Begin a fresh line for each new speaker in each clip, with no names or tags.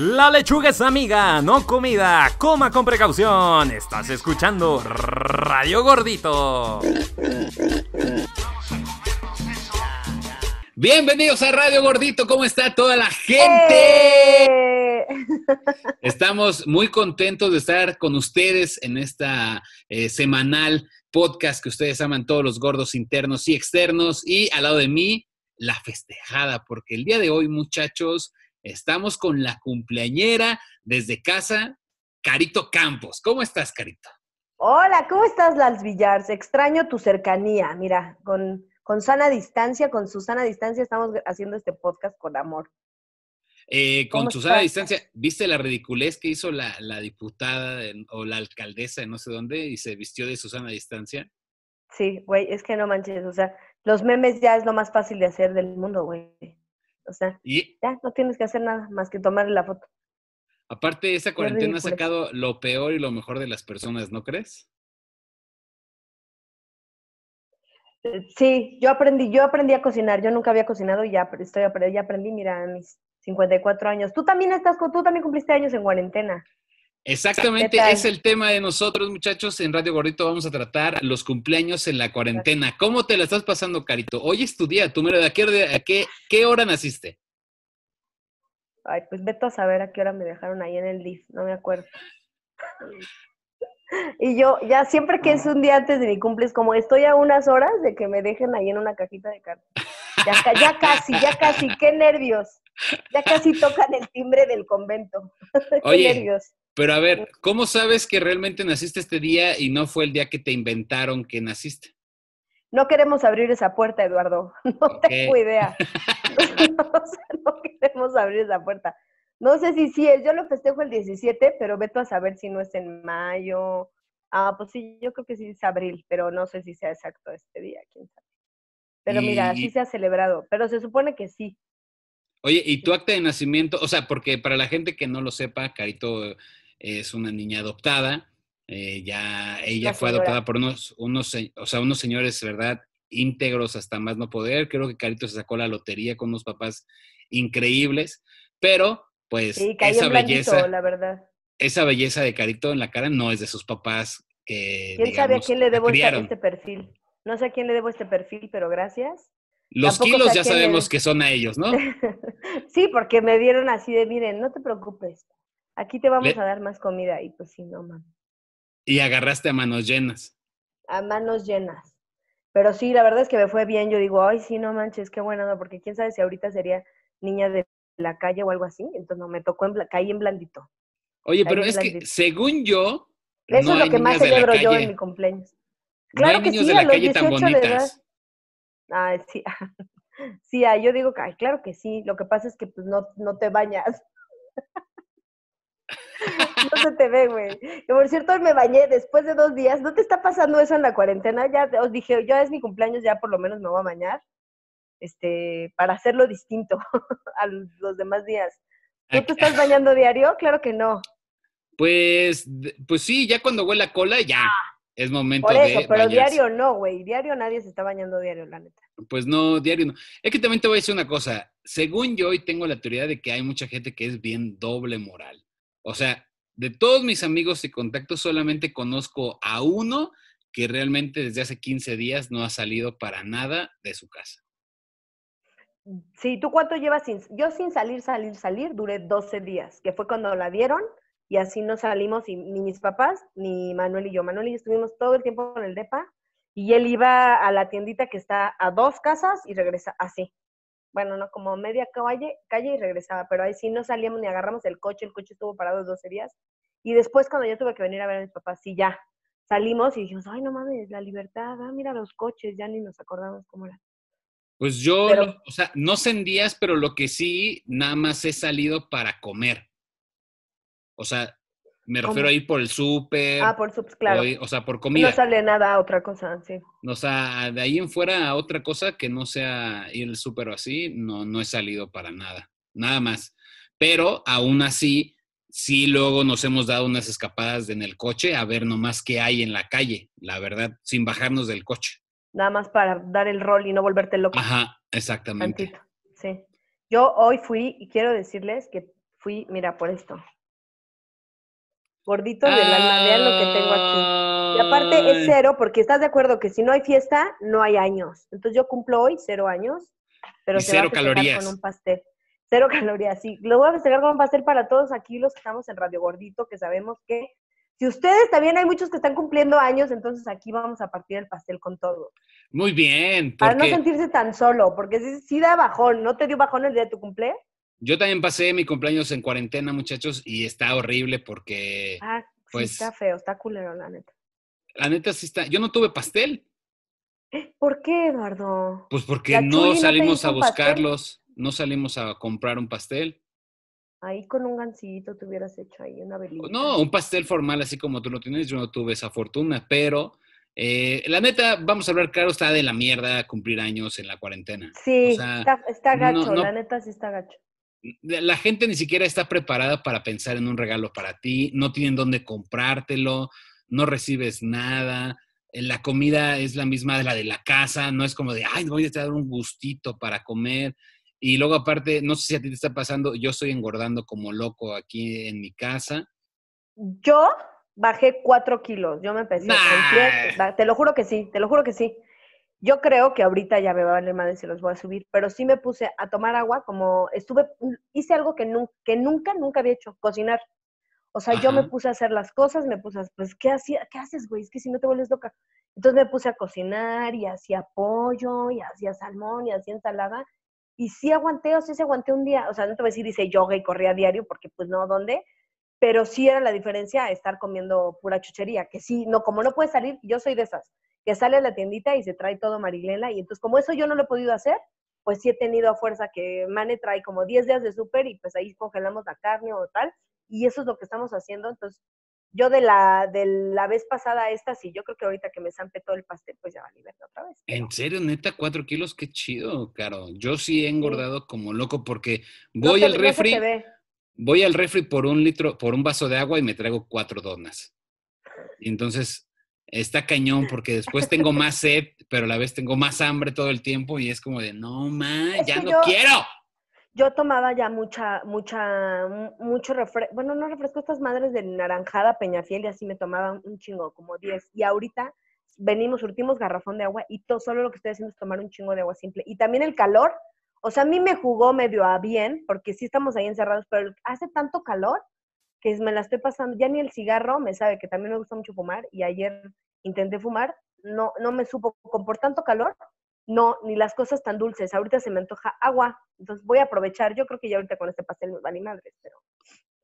La lechuga es amiga, no comida. Coma con precaución. Estás escuchando Radio Gordito.
Bienvenidos a Radio Gordito. ¿Cómo está toda la gente?
¡Eh!
Estamos muy contentos de estar con ustedes en esta eh, semanal podcast que ustedes aman todos los gordos internos y externos. Y al lado de mí, la festejada, porque el día de hoy, muchachos, estamos con la cumpleañera desde casa, Carito Campos. ¿Cómo estás, Carito?
Hola, ¿cómo estás, Lals Villars? Extraño tu cercanía. Mira, con, con sana distancia, con su sana distancia, estamos haciendo este podcast con amor.
Eh, con
¿Cómo
Susana
estás?
distancia, ¿viste la ridiculez que hizo la, la diputada de- o la alcaldesa de no sé dónde y se vistió de Susana distancia?
Sí, güey, es que no manches, o sea, los memes ya es lo más fácil de hacer del mundo, güey. O sea,
Y
ya no tienes que hacer nada más que tomarle la foto.
aparte, esa cuarentena ha sacado lo peor y lo mejor de las personas, ¿no crees?
Eh, Sí, yo aprendí, yo aprendí a cocinar, yo nunca había cocinado y ya estoy ya aprendí, mira, a mis 54 años. Tú también estás, con- tú también cumpliste años en cuarentena.
Exactamente, es el tema de nosotros, muchachos. En Radio Gordito vamos a tratar los cumpleaños en la cuarentena. ¿Cómo te la estás pasando, Carito? Hoy es tu día, tú, mira, ¿de qué, a qué, qué hora naciste?
Ay, pues vete a saber a qué hora me dejaron ahí en el DIF, no me acuerdo. Y yo, ya siempre que es un día antes de mi cumple, es como estoy a unas horas de que me dejen ahí en una cajita de cartas. Ya, ya casi, ya casi, qué nervios. Ya casi tocan el timbre del convento. qué
Oye.
nervios.
Pero a ver, ¿cómo sabes que realmente naciste este día y no fue el día que te inventaron que naciste?
No queremos abrir esa puerta, Eduardo. No tengo idea. No, sé, no queremos abrir esa puerta. No sé si sí es. Yo lo festejo el 17, pero veto a saber si no es en mayo. Ah, pues sí, yo creo que sí es abril, pero no sé si sea exacto este día, quién sabe. Pero mira, sí se ha celebrado, pero se supone que sí.
Oye, ¿y tu acta de nacimiento? O sea, porque para la gente que no lo sepa, Carito es una niña adoptada. eh, ya ella fue adoptada por unos, unos, o sea, unos señores, ¿verdad? Íntegros hasta más no poder. Creo que Carito se sacó la lotería con unos papás increíbles, pero pues
Sí,
esa
blandito,
belleza,
la verdad.
esa belleza de Carito en la cara no es de sus papás que
¿Quién sabe a quién le debo
criaron.
este perfil? No sé a quién le debo este perfil, pero gracias.
Los kilos ya sabemos que son a ellos, ¿no?
sí, porque me dieron así de, miren, no te preocupes, aquí te vamos
Le-
a dar más comida. Y pues sí, no, man,
Y agarraste a manos llenas.
a manos llenas. Pero sí, la verdad es que me fue bien. Yo digo, ay, sí, no manches, qué bueno, ¿no? porque quién sabe si ahorita sería niña de la calle o algo así. Entonces, no, me tocó, en bla- caí en blandito.
Oye, pero es que según yo,
Eso
no
es lo que más celebro yo en mi cumpleaños.
No hay
Claro que
niños
sí,
de
a los
calle tan
18 de edad.
bonitas.
Ay, sí. Sí, ah, yo digo que, ay, claro que sí. Lo que pasa es que pues no, no te bañas. No se te ve, güey. Por cierto, me bañé después de dos días. ¿No te está pasando eso en la cuarentena? Ya os dije, ya es mi cumpleaños, ya por lo menos me voy a bañar. Este, para hacerlo distinto a los demás días. ¿Tú te estás bañando diario? Claro que no.
Pues, pues sí, ya cuando huele a cola, ya es momento
Por eso,
de
pero
bañarse.
diario no, güey. Diario nadie se está bañando diario, la neta.
Pues no, diario no. Es que también te voy a decir una cosa. Según yo, y tengo la teoría de que hay mucha gente que es bien doble moral. O sea, de todos mis amigos y contactos, solamente conozco a uno que realmente desde hace 15 días no ha salido para nada de su casa.
Sí, ¿tú cuánto llevas sin...? Yo sin salir, salir, salir, duré 12 días, que fue cuando la dieron y así no salimos y, ni mis papás ni Manuel y yo. Manuel y yo estuvimos todo el tiempo en el DEPA y él iba a la tiendita que está a dos casas y regresa así. Bueno, no, como media calle, calle y regresaba, pero ahí sí no salíamos ni agarramos el coche, el coche estuvo parado 12 días. Y después cuando yo tuve que venir a ver a mis papás, sí, ya, salimos y dijimos, ay, no mames, la libertad, ah, mira los coches, ya ni nos acordamos cómo era.
Pues yo,
Pero-
o sea, no sé en días, pero lo que sí, nada más he salido para comer. O sea, me refiero a ir por el súper,
Ah, por subs, claro.
o sea, por comida.
No sale nada a otra cosa, sí.
O sea, de ahí en fuera a otra cosa que no sea ir al súper o así, no, no he salido para nada. Nada más. Pero aún así, sí luego nos hemos dado unas escapadas en el coche a ver nomás qué hay en la calle, la verdad, sin bajarnos del coche.
Nada más para dar el rol y no volverte loco.
Ajá, exactamente.
Tantito, sí. Yo hoy fui y quiero decirles que fui, mira, por esto. Gordito del alma, vean lo que tengo aquí. Y aparte es cero, porque estás de acuerdo que si no hay fiesta, no hay años. Entonces yo cumplo hoy cero años, pero
Y
se va a
cero
festejar
calorías.
con un pastel. Cero calorías, sí. Lo voy a festejar con un pastel para todos aquí los que estamos en Radio Gordito, que sabemos que si ustedes también hay muchos que están cumpliendo años, entonces aquí vamos a partir el pastel con todo.
Muy bien,
Para no sentirse tan solo, porque sí da bajón. ¿No te dio bajón el día de tu cumple?
Yo también pasé mi cumpleaños en cuarentena, muchachos, y está horrible porque
Ah,
Pues-
sí, está feo, está culero, la neta.
la neta sí está. Yo no tuve pastel,
¿Por qué, Eduardo?
pues porque no salimos a
pastel.
buscarlos, no salimos a comprar un pastel.
Ahí con un gancito te hubieras hecho ahí una velita.
No, un pastel formal así como tú lo tienes, yo no tuve esa fortuna, pero eh, la neta, vamos a hablar claro, está de la mierda cumplir años en la cuarentena.
Sí,
o sea,
está, está
no,
gacho,
no.
la neta sí está gacho.
La gente ni siquiera está preparada para pensar en un regalo para ti, no tienen dónde comprártelo, no recibes nada, eh, la comida es la misma de la de la casa, no es como de, ay, voy a dar un gustito para comer. Y luego aparte, no sé si a ti te está pasando, yo estoy engordando como loco aquí en mi casa.
Yo bajé cuatro kilos, yo me empecé
Nah.
te lo juro que sí, te lo juro que sí. Yo creo que ahorita ya me va a valer madre si los voy a subir, pero sí me puse a tomar agua, como estuve, hice algo que, nu- que nunca, nunca había hecho, cocinar. O sea, yo me puse a hacer las cosas, me puse a, pues, ¿qué, hacía, ¿qué haces, güey? Es que si no te vuelves loca. Entonces me puse a cocinar y hacía pollo y hacía salmón y hacía ensalada. Y sí aguanté, o sí aguanté un día. O sea, no te voy a decir hice yoga y corría a diario, porque pues no, ¿dónde? Pero sí era la diferencia estar comiendo pura chuchería, que sí, no, como no puedes salir, yo soy de esas, que sale a la tiendita y se trae todo Marilena, y entonces como eso yo no lo he podido hacer, pues sí he tenido a fuerza que Mane trae como 10 días de súper y pues ahí congelamos la carne o tal, y eso es lo que estamos haciendo, entonces yo de la, de la vez pasada a esta, sí, yo creo que ahorita que me zampe todo el pastel, pues ya va a liberar otra vez. pero-
En serio, neta, cuatro kilos, qué chido, Caro. Yo sí he engordado como loco porque
No
voy al refri, voy al refri por un litro, por un vaso de agua y me traigo cuatro donas. Y entonces está cañón porque después tengo más sed, pero a la vez tengo más hambre todo el tiempo y es como de, no, ma,
Es
ya no
yo-
quiero.
Yo tomaba ya mucha, mucha, mu- mucho refresco, bueno, no refresco, estas madres de naranjada, peñafiel, y así me tomaba un chingo, como 10. Y ahorita venimos, surtimos garrafón de agua y todo, solo lo que estoy haciendo es tomar un chingo de agua simple. Y también el calor, o sea, a mí me jugó medio a bien, porque sí estamos ahí encerrados, pero hace tanto calor que me la estoy pasando, ya ni el cigarro me sabe que también me gusta mucho fumar, y ayer intenté fumar, no, no me supo, con por tanto calor, no, ni las cosas tan dulces. Ahorita se me antoja agua, entonces voy a aprovechar. Yo creo que ya ahorita con este pastel me vale madres, pero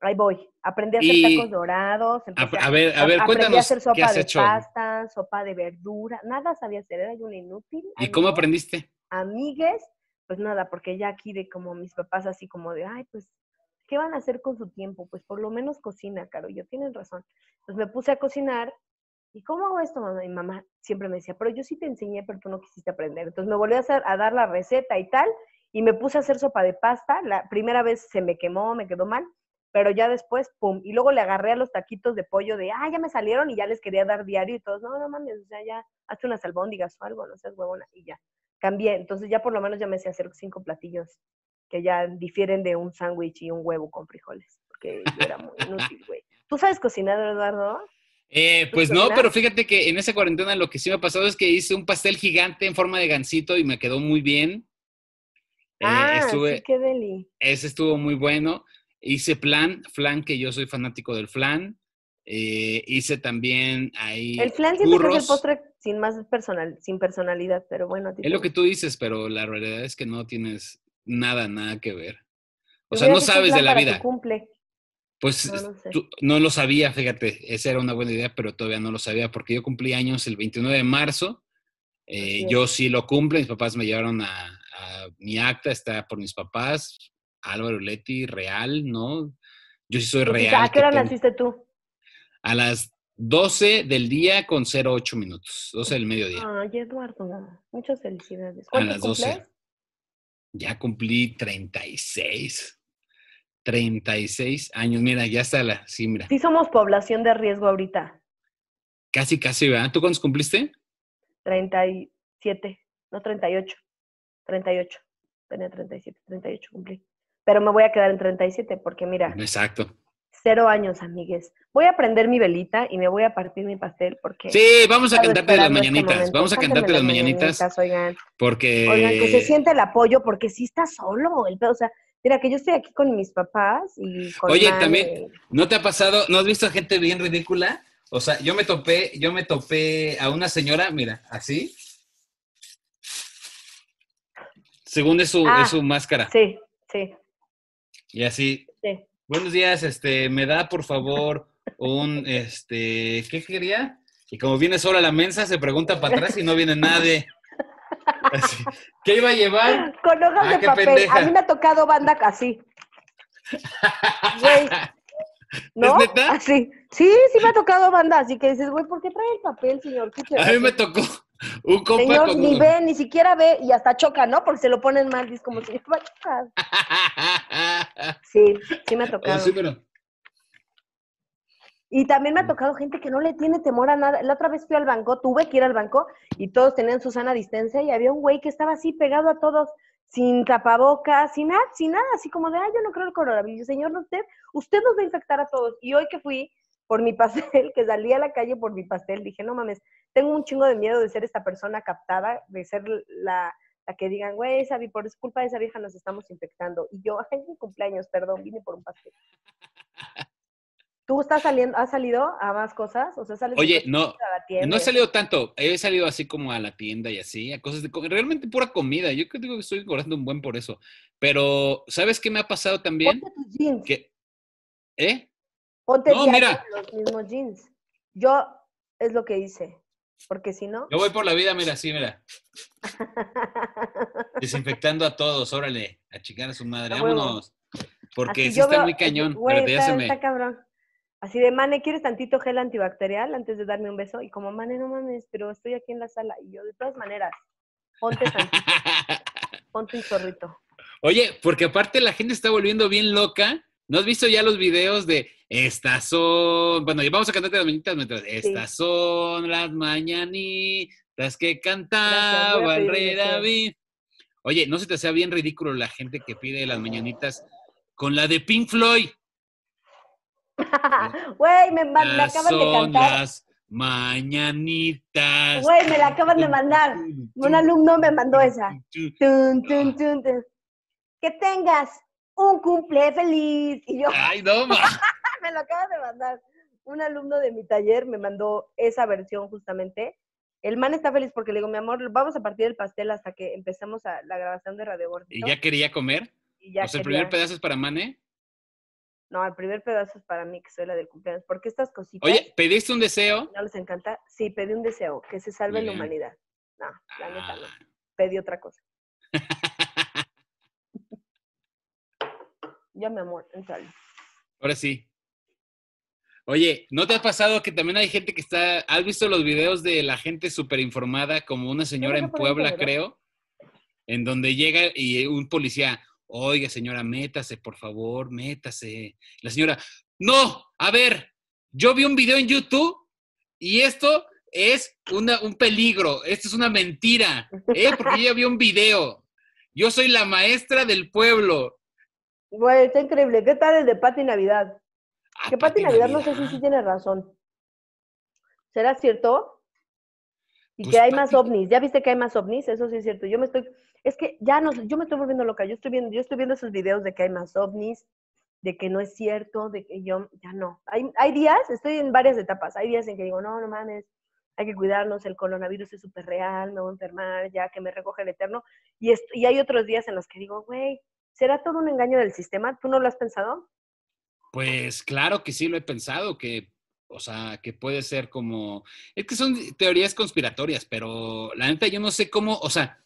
ahí voy. Aprendí a hacer
Y-
tacos dorados.
A, a ver, a ver,
aprendí a
cuéntanos
hacer
qué
sopa
has
de
hecho
pasta, sopa de verdura. Nada sabía hacer, era yo una inútil.
y cómo aprendiste.
Amigues, pues nada, porque ya aquí de como mis papás así como de, ay, pues, ¿qué van a hacer con su tiempo? Pues por lo menos cocina, Caro. Yo, tienen razón. Entonces me puse a cocinar. ¿Y cómo hago esto, mamá? Mi mamá siempre me decía, pero yo sí te enseñé, pero tú no quisiste aprender. Entonces me volví a, hacer, a dar la receta y tal, y me puse a hacer sopa de pasta. La primera vez se me quemó, me quedó mal, pero ya después, pum. Y luego le agarré a los taquitos de pollo de, ah, ya me salieron y ya les quería dar diario y todos, no, no mames, o sea, ya hazte unas albóndigas o algo, no seas huevona, y ya. Cambié. Entonces ya por lo menos ya me sé hacer cinco platillos que ya difieren de un sándwich y un huevo con frijoles, porque yo era muy inútil, güey. ¿Tú sabes cocinar, Eduardo?
Eh, pues
¿Tú
no, pero fíjate que en esa cuarentena lo que sí me ha pasado es que hice un pastel gigante en forma de gansito y me quedó muy bien. Eh,
ah,
estuve,
sí, qué deli.
Ese estuvo muy bueno. Hice flan, flan que yo soy fanático del flan. Eh, hice también ahí
El flan que es el postre sin más personal, sin personalidad, pero bueno.
Es lo que tú dices, pero la realidad es que no tienes nada, nada que ver. O sea, no sabes de la vida.
cumple.
Pues
No,
tú- lo sabía, fíjate, esa era una buena idea, pero todavía no lo sabía porque yo cumplí años el 29 de marzo. eh, yo sí lo cumple, mis papás me llevaron a, a mi acta, está por mis papás, Álvaro Leti, real, ¿no? Yo sí soy real.
¿A qué hora
tengo-
naciste tú?
A las 12 del día con 08 minutos, 12 del mediodía.
Ay, Eduardo, muchas felicidades.
A
¿Cuántos
las 12.
cumples?
Ya cumplí 36. 36 años. Mira, ya está la. Sí, mira.
Sí somos población de riesgo ahorita.
Casi, casi, ¿verdad? ¿Tú cuántos cumpliste?
37, no 38. 38. Tenía 37, 38 cumplí. pero me voy a quedar en 37 porque mira,
Exacto.
Cero años, amigues. Voy a prender mi velita y me voy a partir mi pastel porque...
Sí, vamos a cantarte las
este
mañanitas. Vamos a cantarte las mañanitas
Oigan,
porque...
oigan, que se siente el apoyo porque sí está solo el pedo. O sea, mira que yo estoy aquí con mis papás y con
Oye, también- ¿No te ha pasado? ¿No has visto gente bien ridícula? O sea, yo me topé, yo me topé a una señora, mira, así. Según es su,
Ah,
es su máscara.
Sí, sí,
Y así,
sí.
Buenos días, este, me da por favor un, este, ¿qué quería? Y como viene sola la mensa, se pregunta para atrás y no viene nadie. Así, ¿Qué iba a llevar?
Con hojas
Ah,
de papel.
pendeja.
A mí me ha tocado banda así. Güey, ¿no?
¿Es neta?
Así. Sí, sí me ha tocado banda, así que dices, güey, ¿por qué trae el papel, señor? ¿Qué
A mí me tocó un compa
Señor, ni ve, ni siquiera ve y hasta choca, ¿no? Porque se lo ponen mal es como si. Sí, sí me ha tocado.
sí, pero-
Y también me ha tocado gente que no le tiene temor a nada. La otra vez fui al banco, tuve que ir al banco y todos tenían su sana distancia y había un güey que estaba así pegado a todos, sin tapabocas, sin nada, sin nada, así como de, ay, yo no creo el coronavirus. Señor, usted, usted nos va a infectar a todos. Y hoy que fui por mi pastel, que salí a la calle por mi pastel, dije, no mames, tengo un chingo de miedo de ser esta persona captada, de ser la, la que digan, güey, esa, vi- por culpa de esa vieja nos estamos infectando. Y yo, ay, mi cumpleaños, perdón, vine por un pastel. ¿Tú estás saliendo, has salido a más cosas? O sea, sales
Oye, no,
a la tienda
no he salido tanto. He salido así como a la tienda y así, a cosas de realmente pura comida. Yo creo que estoy engordando un buen por eso. Pero, ¿sabes qué me ha pasado también?
Ponte tus jeans.
Que, ¿eh?
Ponte
No, mira.
los mismos jeans. Yo es lo que hice. Porque si no.
Yo voy por la vida, mira, así, mira, desinfectando a todos, órale, a a su madre, vámonos. Porque
Así
sí está
veo-
muy cañón,
güey,
pero ya
está,
se me...
está cabrón. Así de, Mane, ¿quieres tantito gel antibacterial antes de darme un beso? Y como, Mane, no mames, pero estoy aquí en la sala. Y yo, de todas maneras, ponte tantito, ponte un zorrito.
Oye, porque aparte la gente está volviendo bien loca. ¿No has visto ya los videos de estas son, bueno, y vamos a cantarte las mañanitas mientras, estas son las mañanitas que cantaba el rey. David. Oye, ¿no se te hacía bien ridículo la gente que pide las mañanitas con la de Pink Floyd?
Güey, me, me acaban de cantar.
las mañanitas.
Güey, me la acaban de mandar. Un alumno me mandó esa. Tun, tun, tun, tun. Que tengas un cumple feliz. Y yo,
Ay, no, ma.
me lo acaban de mandar. Un alumno de mi taller me mandó esa versión justamente. El man está feliz porque le digo, mi amor, vamos a partir el pastel hasta que empecemos a la grabación de Radio
¿Y
Gordito.
ya quería comer?
Y ya
o sea, el primer pedazo es para Mane.
No, el primer pedazo es para mí, que soy la del cumpleaños. Porque estas cositas,
Oye, ¿pediste un deseo?
¿no les encanta? Sí, pedí un deseo, que se salve la humanidad. No, la neta no.
Ah.
Pedí otra cosa. Yo, mi amor, entrale.
Ahora sí. Oye, ¿no te ha pasado que también hay gente que está... ¿Has visto los videos de la gente súper informada, como una señora en Puebla, creo, en donde llega y un policía, oiga señora, métase, por favor, métase. La señora, no, a ver, yo vi un video en YouTube y esto es una, un peligro, esto es una mentira, ¿eh? porque yo ya vi un video. Yo soy la maestra del pueblo.
Güey, está increíble. ¿Qué tal el de Pati Navidad?
Ah,
Que Pati
Pati
Navidad no sé si
Navidad.
sí tiene razón. ¿Será cierto? Y
Pues
que hay más ovnis. ¿Ya viste que hay más ovnis? Eso sí es cierto. Yo me estoy, es que ya no, yo me estoy volviendo loca. Yo estoy viendo, yo estoy viendo esos videos de que hay más ovnis, de que no es cierto, de que yo, ya no. Hay, hay días, estoy en varias etapas. Hay días en que digo, no, no mames, hay que cuidarnos, el coronavirus es súper real, me voy a enfermar, ya que me recoge el eterno. Y, y hay otros días en los que digo, güey, ¿será todo un engaño del sistema? ¿Tú no lo has pensado?
Pues claro que sí lo he pensado, que, o sea, que puede ser como, es que son teorías conspiratorias, pero la neta yo no sé cómo, o sea,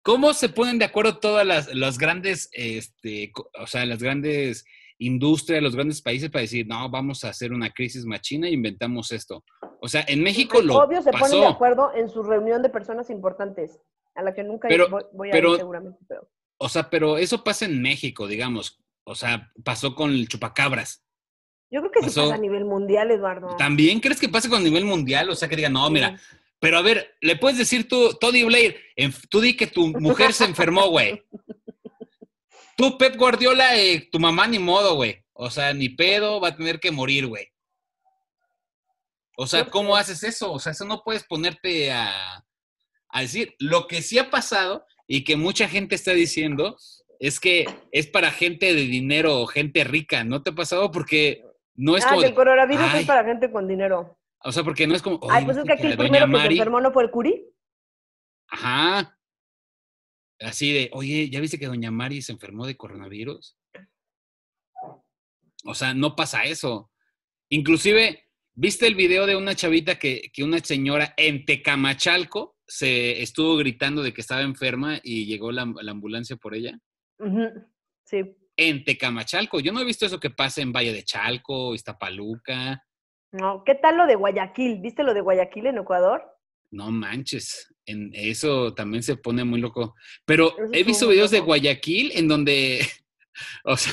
cómo se ponen de acuerdo todas las, las grandes, este, o sea, las grandes industrias, los grandes países para decir, no, vamos a hacer una crisis machina e inventamos esto. O sea, en México lo
Obvio se ponen de
pasó,
acuerdo en su reunión de personas importantes, a la que nunca
Pero-
voy, voy a
pero-
ir seguramente. Pero...
o sea, pero eso pasa en México, digamos, o sea, pasó con el chupacabras.
Yo creo que
Pasó-
pasa a nivel mundial, Eduardo.
¿También crees que pase con nivel mundial? O sea, que digan, no, mira, Pero a ver, le puedes decir tú, Tony Blair, tú di que tu mujer se enfermó, güey. tú, Pep Guardiola, eh, tu mamá ni modo, güey. O sea, ni pedo, va a tener que morir, güey. O sea, ¿cómo haces eso? O sea, eso no puedes ponerte a, a decir. Lo que sí ha pasado y que mucha gente está diciendo es que es para gente de dinero o gente rica. ¿No te ha pasado? Porque no es
ah,
como...
el coronavirus
ay,
es para gente con dinero.
O sea, porque no es como...
Ay,
"Oye,
pues es
¿viste
que aquí el primero que se
Mari-"
enfermó no fue el Curi.
Ajá. Así de, oye, ¿ya viste que doña Mari se enfermó de coronavirus? O sea, no pasa eso. Inclusive, ¿viste el video de una chavita que, que una señora en Tecamachalco se estuvo gritando de que estaba enferma y llegó la, la ambulancia por ella?
Sí.
En Tecamachalco. Yo no he visto eso que pasa en Valle de Chalco, Iztapaluca.
No, ¿qué tal lo de Guayaquil? ¿Viste lo de Guayaquil en Ecuador?
No manches, en eso también se pone muy loco. Pero
Eso
he visto videos de. Guayaquil en donde, o sea,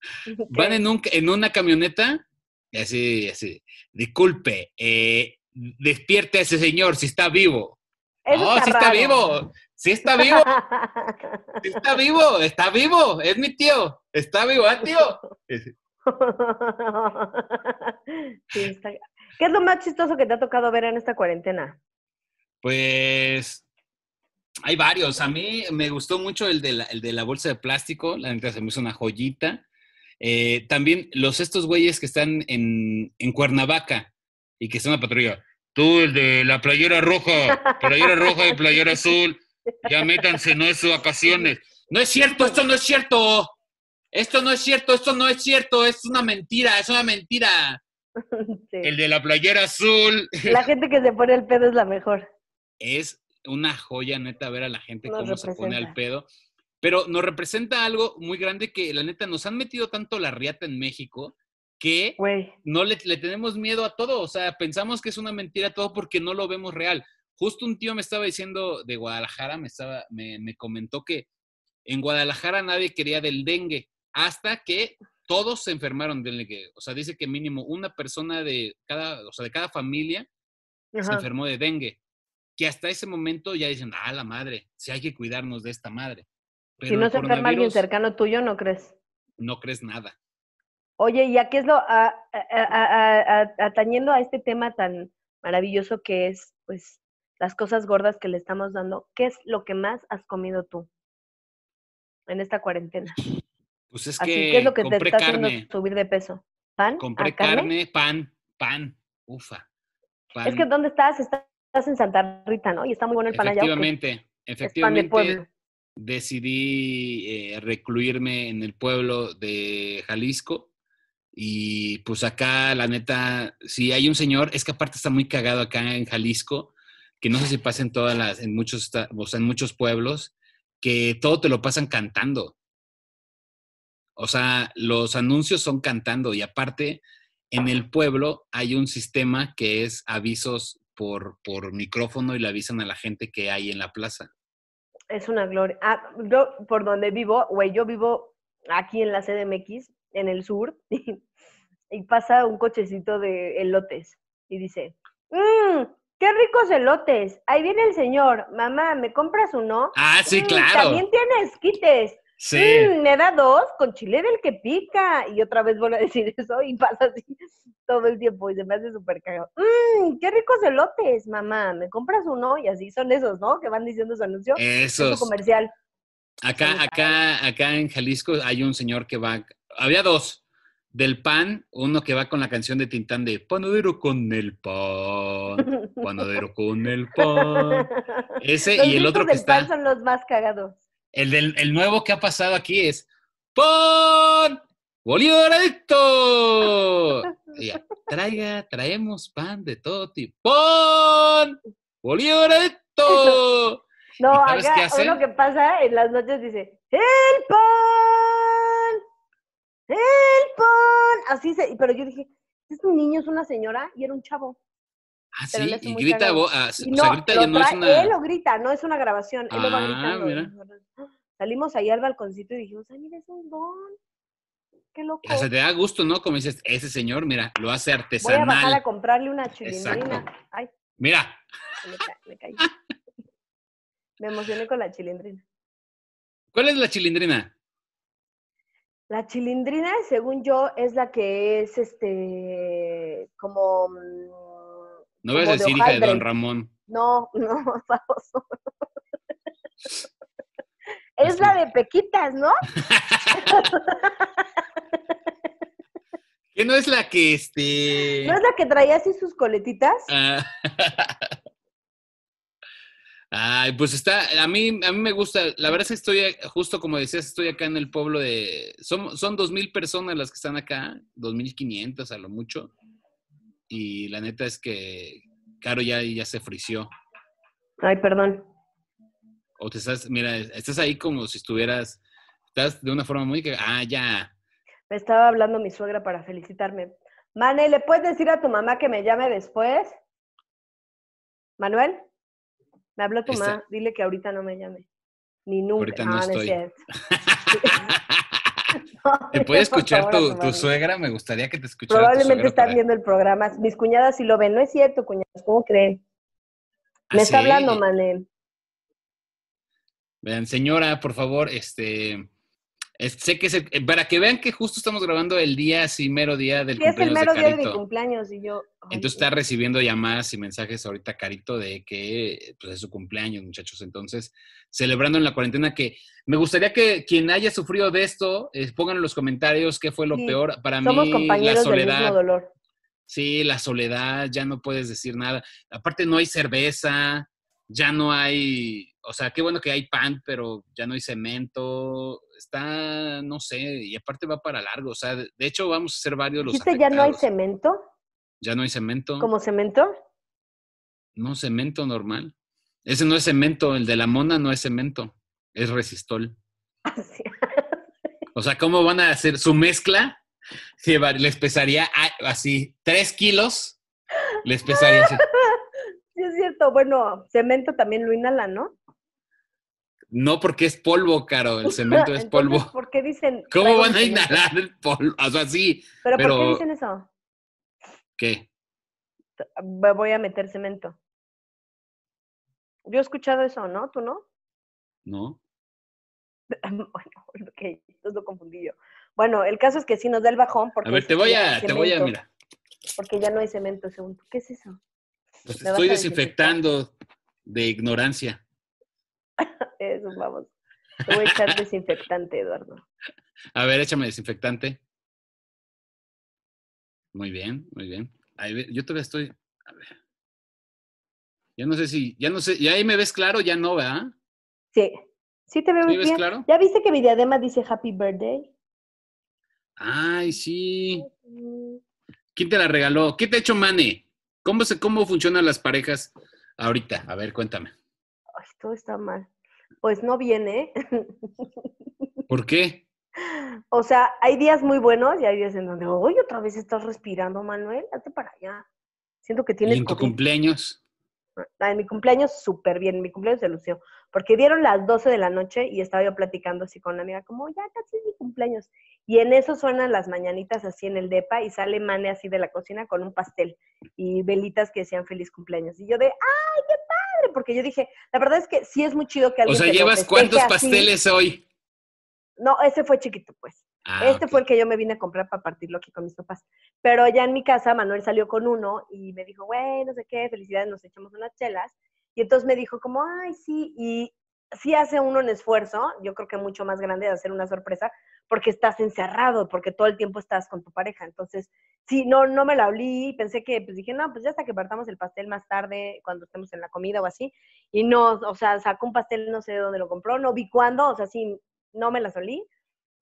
van en, un, en una camioneta y así, así, disculpe, eh, despierte a ese señor si está vivo.
Eso
no, sí está
raro.
vivo, sí está vivo, sí está vivo, está vivo, es mi tío, está vivo, ¿ah, tío?
Sí, está- ¿Qué es lo más chistoso que te ha tocado ver en esta cuarentena?
Pues hay varios. A mí me gustó mucho el de la, el de la bolsa de plástico, la neta se me hizo una joyita. Eh, también los estos güeyes que están en, en Cuernavaca y que están en la patrulla. Tú, el de la playera roja, playera roja y playera azul, ya métanse, no es sus vacaciones. No es cierto, esto no es cierto. Esto no es cierto, esto no es cierto, es una mentira, es una mentira.
Sí.
El de la playera azul.
La gente que se pone el pedo es la mejor.
es una joya, neta, ver a la gente
Nos
cómo se pone al pedo. Pero nos representa algo muy grande que, la neta, nos han metido tanto la riata en México que no le, le tenemos miedo a todo. O sea, pensamos que es una mentira todo porque no lo vemos real. Justo un tío me estaba diciendo de Guadalajara, me, estaba, me, me comentó que en Guadalajara nadie quería del dengue hasta que todos se enfermaron del dengue. O sea, dice que mínimo una persona de cada, o sea, de cada familia se enfermó de dengue. Que hasta ese momento ya dicen, ah, la madre, si hay que cuidarnos de esta madre. Pero
Si no se enferma alguien cercano tuyo, ¿no crees?
No crees nada.
Oye, ¿y a qué es lo, a- atañendo a este tema tan maravilloso que es, pues, las cosas gordas que le estamos dando, ¿qué es lo que más has comido tú en esta cuarentena?
Pues es
Así,
que
¿qué es lo que te está
carne,
haciendo subir de peso? ¿Pan?
compré
¿Ah, carne?
carne, pan, pan, ufa. Pan.
Es que ¿dónde estás? Estás en Santa Rita, ¿no? Y está muy bueno el pan allá.
efectivamente,
Es pan de
efectivamente
pueblo.
decidí eh, recluirme en el pueblo de Jalisco. Y pues acá, la neta, si hay un señor, es que aparte está muy cagado acá en Jalisco, que no sé si pasa en todas las, en muchos, o sea, en muchos pueblos, que todo te lo pasan cantando. O sea, los anuncios son cantando y aparte, en el pueblo hay un sistema que es avisos por, por micrófono y le avisan a la gente que hay en la plaza.
Es una gloria. Ah, yo por donde vivo, güey, yo vivo aquí en la CDMX, en el sur, y pasa un cochecito de elotes y dice, mmm, qué ricos elotes. Ahí viene el señor. Mamá, ¿me compras uno?
Ah, sí,
"Mm,
claro.
También tienes quites.
Sí.
"Mm, me da dos con chile del que pica. Y otra vez vuelve a decir eso y pasa así todo el tiempo y se me hace súper cagado. Mmm, qué ricos elotes, mamá. ¿Me compras uno? Y así son esos, ¿no? Que van diciendo su anuncio. Es
Esos.
comercial.
Acá, acá, acá en Jalisco hay un señor que va. Había dos. Del pan, uno que va con la canción de Tintán de Panadero con el pan, panadero con el pan. Ese
Los
y el otro que
del pan
está.
son los más cagados.
El, del, el nuevo que ha pasado aquí es ¡Pan! Ya, Traiga, traemos pan de todo tipo. ¡Pan! ¡Bolívaradito!
No,
¿Y sabes qué
acá uno que pasa en las noches dice, ¡El pan! ¡El pan! Así se, pero yo dije, ¿es un niño, es una señora? Y era un chavo.
Ah,
Pero
sí, y grita,
cagado.
vo- ah,
Y
o sea,
no,
grita es una.
él lo grita, no es una grabación, él lo va
Ah,
gritando.
mira.
Salimos ahí al balconcito y dijimos, ay, mira, es un don. Qué loco.
Hasta te da gusto, ¿no? Como dices, ese señor, mira, lo hace
Voy a
artesanal.
bajar a comprarle una chilindrina. Ay,
Mira,
me, ca- me caí. Me emocioné con la chilindrina.
¿cuál es la chilindrina?
La chilindrina, según yo, es la que es este como. mm,
No vas a
de
decir hija de. Don Ramón.
No, no, baboso. Es la de Pequitas, ¿no?
¿Qué no es la que este.
¿No es la que traía así sus coletitas?
Ah. Ay, pues está, a mí, a mí me gusta, la verdad es que estoy, justo como decías, estoy acá en el pueblo de, son, son dos mil personas las que están acá, dos mil quinientas a lo mucho, y la neta es que Caro ya, ya se frició,
Ay, perdón.
o te estás, mira, estás ahí como si estuvieras, estás de una forma muy que, ah, ya,
Me estaba hablando mi suegra para felicitarme. Mane, ¿le puedes decir a tu mamá que me llame después? Manuel, me habló tu
Está-
mamá. Dile que ahorita no me llame. Ni nunca.
Ahorita no
Ah, es
estoy. ¿Te puede escuchar
favor,
tu, suegra? Me gustaría que te escuchara
Probablemente
para-
viendo el programa. Mis cuñadas sí lo ven. No es cierto, cuñadas. ¿Cómo creen? Me
Ah,
está
sí.
hablando, Mané.
Vean, señora, por favor, este, es- sé que es el- para que vean que justo estamos grabando el día, así mero día del
Sí, es el
cumpleaños
mero
de
día de mi
Carito.
cumpleaños y yo. ay,
Entonces está recibiendo llamadas y mensajes ahorita Carito de que pues, es su cumpleaños, muchachos. Entonces, celebrando en la cuarentena que me gustaría que quien haya sufrido de esto, eh, pongan en los comentarios qué fue lo
Sí,
peor. Para
Somos
mí, la
compañeros del mismo
soledad,
dolor.
sí, la soledad, ya no puedes decir nada. Aparte no hay cerveza, ya no hay, o sea, qué bueno que hay pan, pero ya no hay cemento. Está, no sé, y aparte va para largo. O sea, de de hecho vamos a ser varios los
¿Dijiste ya no hay cemento?
Ya no hay cemento.
¿Como cemento?
No, cemento normal. Ese no es cemento, el de la mona no es cemento, es resistol.
Así.
O sea, ¿cómo van a hacer su mezcla? Les pesaría así, tres kilos, les pesaría así.
Sí, es cierto. Bueno, cemento también lo inhalan, ¿no?
No porque es polvo, Caro, el cemento es
Entonces,
polvo.
¿Por qué dicen?
¿Cómo van a inhalar el polvo? O sea, sí,
¿Pero, por qué dicen eso?
¿qué?
Me voy a meter cemento. Yo he escuchado eso, ¿no? ¿Tú no?
¿No?
Bueno, ok, entonces lo confundí yo. Bueno, el caso es que sí nos da el bajón porque,
A ver, te voy a, te voy a, mira,
porque ya no hay cemento, según tú. ¿Qué es eso?
pues estoy desinfectando de ignorancia.
Eso, vamos. Te voy a echar desinfectante, Eduardo.
A ver, échame desinfectante. Muy bien, muy bien. Ahí yo todavía estoy. A ver. Ya no sé si, ya no sé, ya ahí me ves claro, ya no, ¿verdad?
Sí, sí te veo
¿Sí
muy
ves
bien.
claro?
¿Ya viste que mi diadema dice Happy Birthday?
Ay, sí. ¿Quién te la regaló? ¿Qué te ha hecho Mane? ¿Cómo se, cómo funcionan las parejas ahorita? A ver, cuéntame.
Todo está mal. Pues no viene.
¿Por qué?
O sea, hay días muy buenos y hay días en donde, hoy otra vez estás respirando, Manuel, hazte para allá. Siento que
¿Y
tienes
en tu
COVID.
cumpleaños?
Ah, En mi cumpleaños súper bien, en mi cumpleaños se lució, porque dieron las 12 de la noche y estaba yo platicando así con una amiga, como ya casi es mi cumpleaños. Y en eso suenan las mañanitas así en el depa y sale Mane así de la cocina con un pastel y velitas que decían feliz cumpleaños. Y yo de, ¡ay, qué padre! Porque yo dije, la verdad es que sí es muy chido que
O
alguien
sea,
te lo
¿llevas cuántos
así.
pasteles hoy?
No, ese fue chiquito, pues.
Ah,
este fue el que yo me vine a comprar para partirlo aquí con mis papás. Pero ya en mi casa, Manuel salió con uno y me dijo, güey, no sé qué, felicidades, nos echamos unas chelas. Y entonces me dijo como, ay, sí, y sí hace uno un esfuerzo, yo creo que mucho más grande de hacer una sorpresa, porque estás encerrado, porque todo el tiempo estás con tu pareja. Entonces, sí, no, no me la olí, pensé que, pues dije, no, pues ya hasta que partamos el pastel más tarde, cuando estemos en la comida o así. Y no, o sea, sacó un pastel, no sé de dónde lo compró, no vi cuándo, o sea, sí, no me la solí.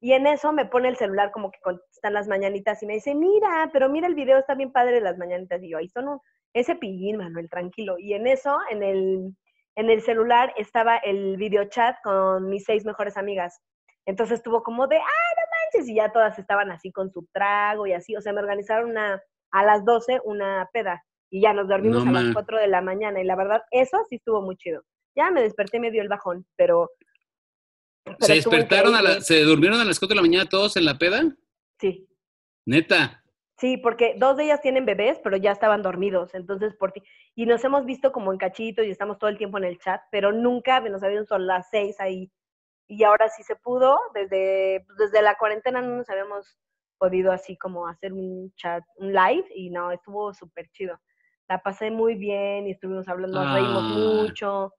Y en eso me pone el celular como que están las mañanitas y me dice, mira, pero mira el video, está bien padre de las mañanitas. Y yo, ahí son un, ese pillín, Manuel, tranquilo. Y en eso, en el, en el celular estaba el video chat con mis seis mejores amigas. Entonces estuvo como de, ah, no manches, y ya todas estaban así con su trago y así. O sea, me organizaron una, a las 12 una peda y ya nos dormimos
No
a las 4 de la mañana. Y la verdad, eso sí estuvo muy chido. Ya me desperté, me dio el bajón, pero... pero
¿Se despertaron a la, se durmieron a las 4 de la mañana todos en la peda?
Sí,
Neta.
Sí, porque dos de ellas tienen bebés, pero ya estaban dormidos, entonces por ti. Y nos hemos visto como en cachitos y estamos todo el tiempo en el chat, pero nunca nos habíamos visto a las seis ahí. Y ahora sí se pudo. Desde, pues, desde la cuarentena no nos habíamos podido así como hacer un chat, un live y no, estuvo súper chido. La pasé muy bien y estuvimos hablando, nos reímos
Ah.
mucho.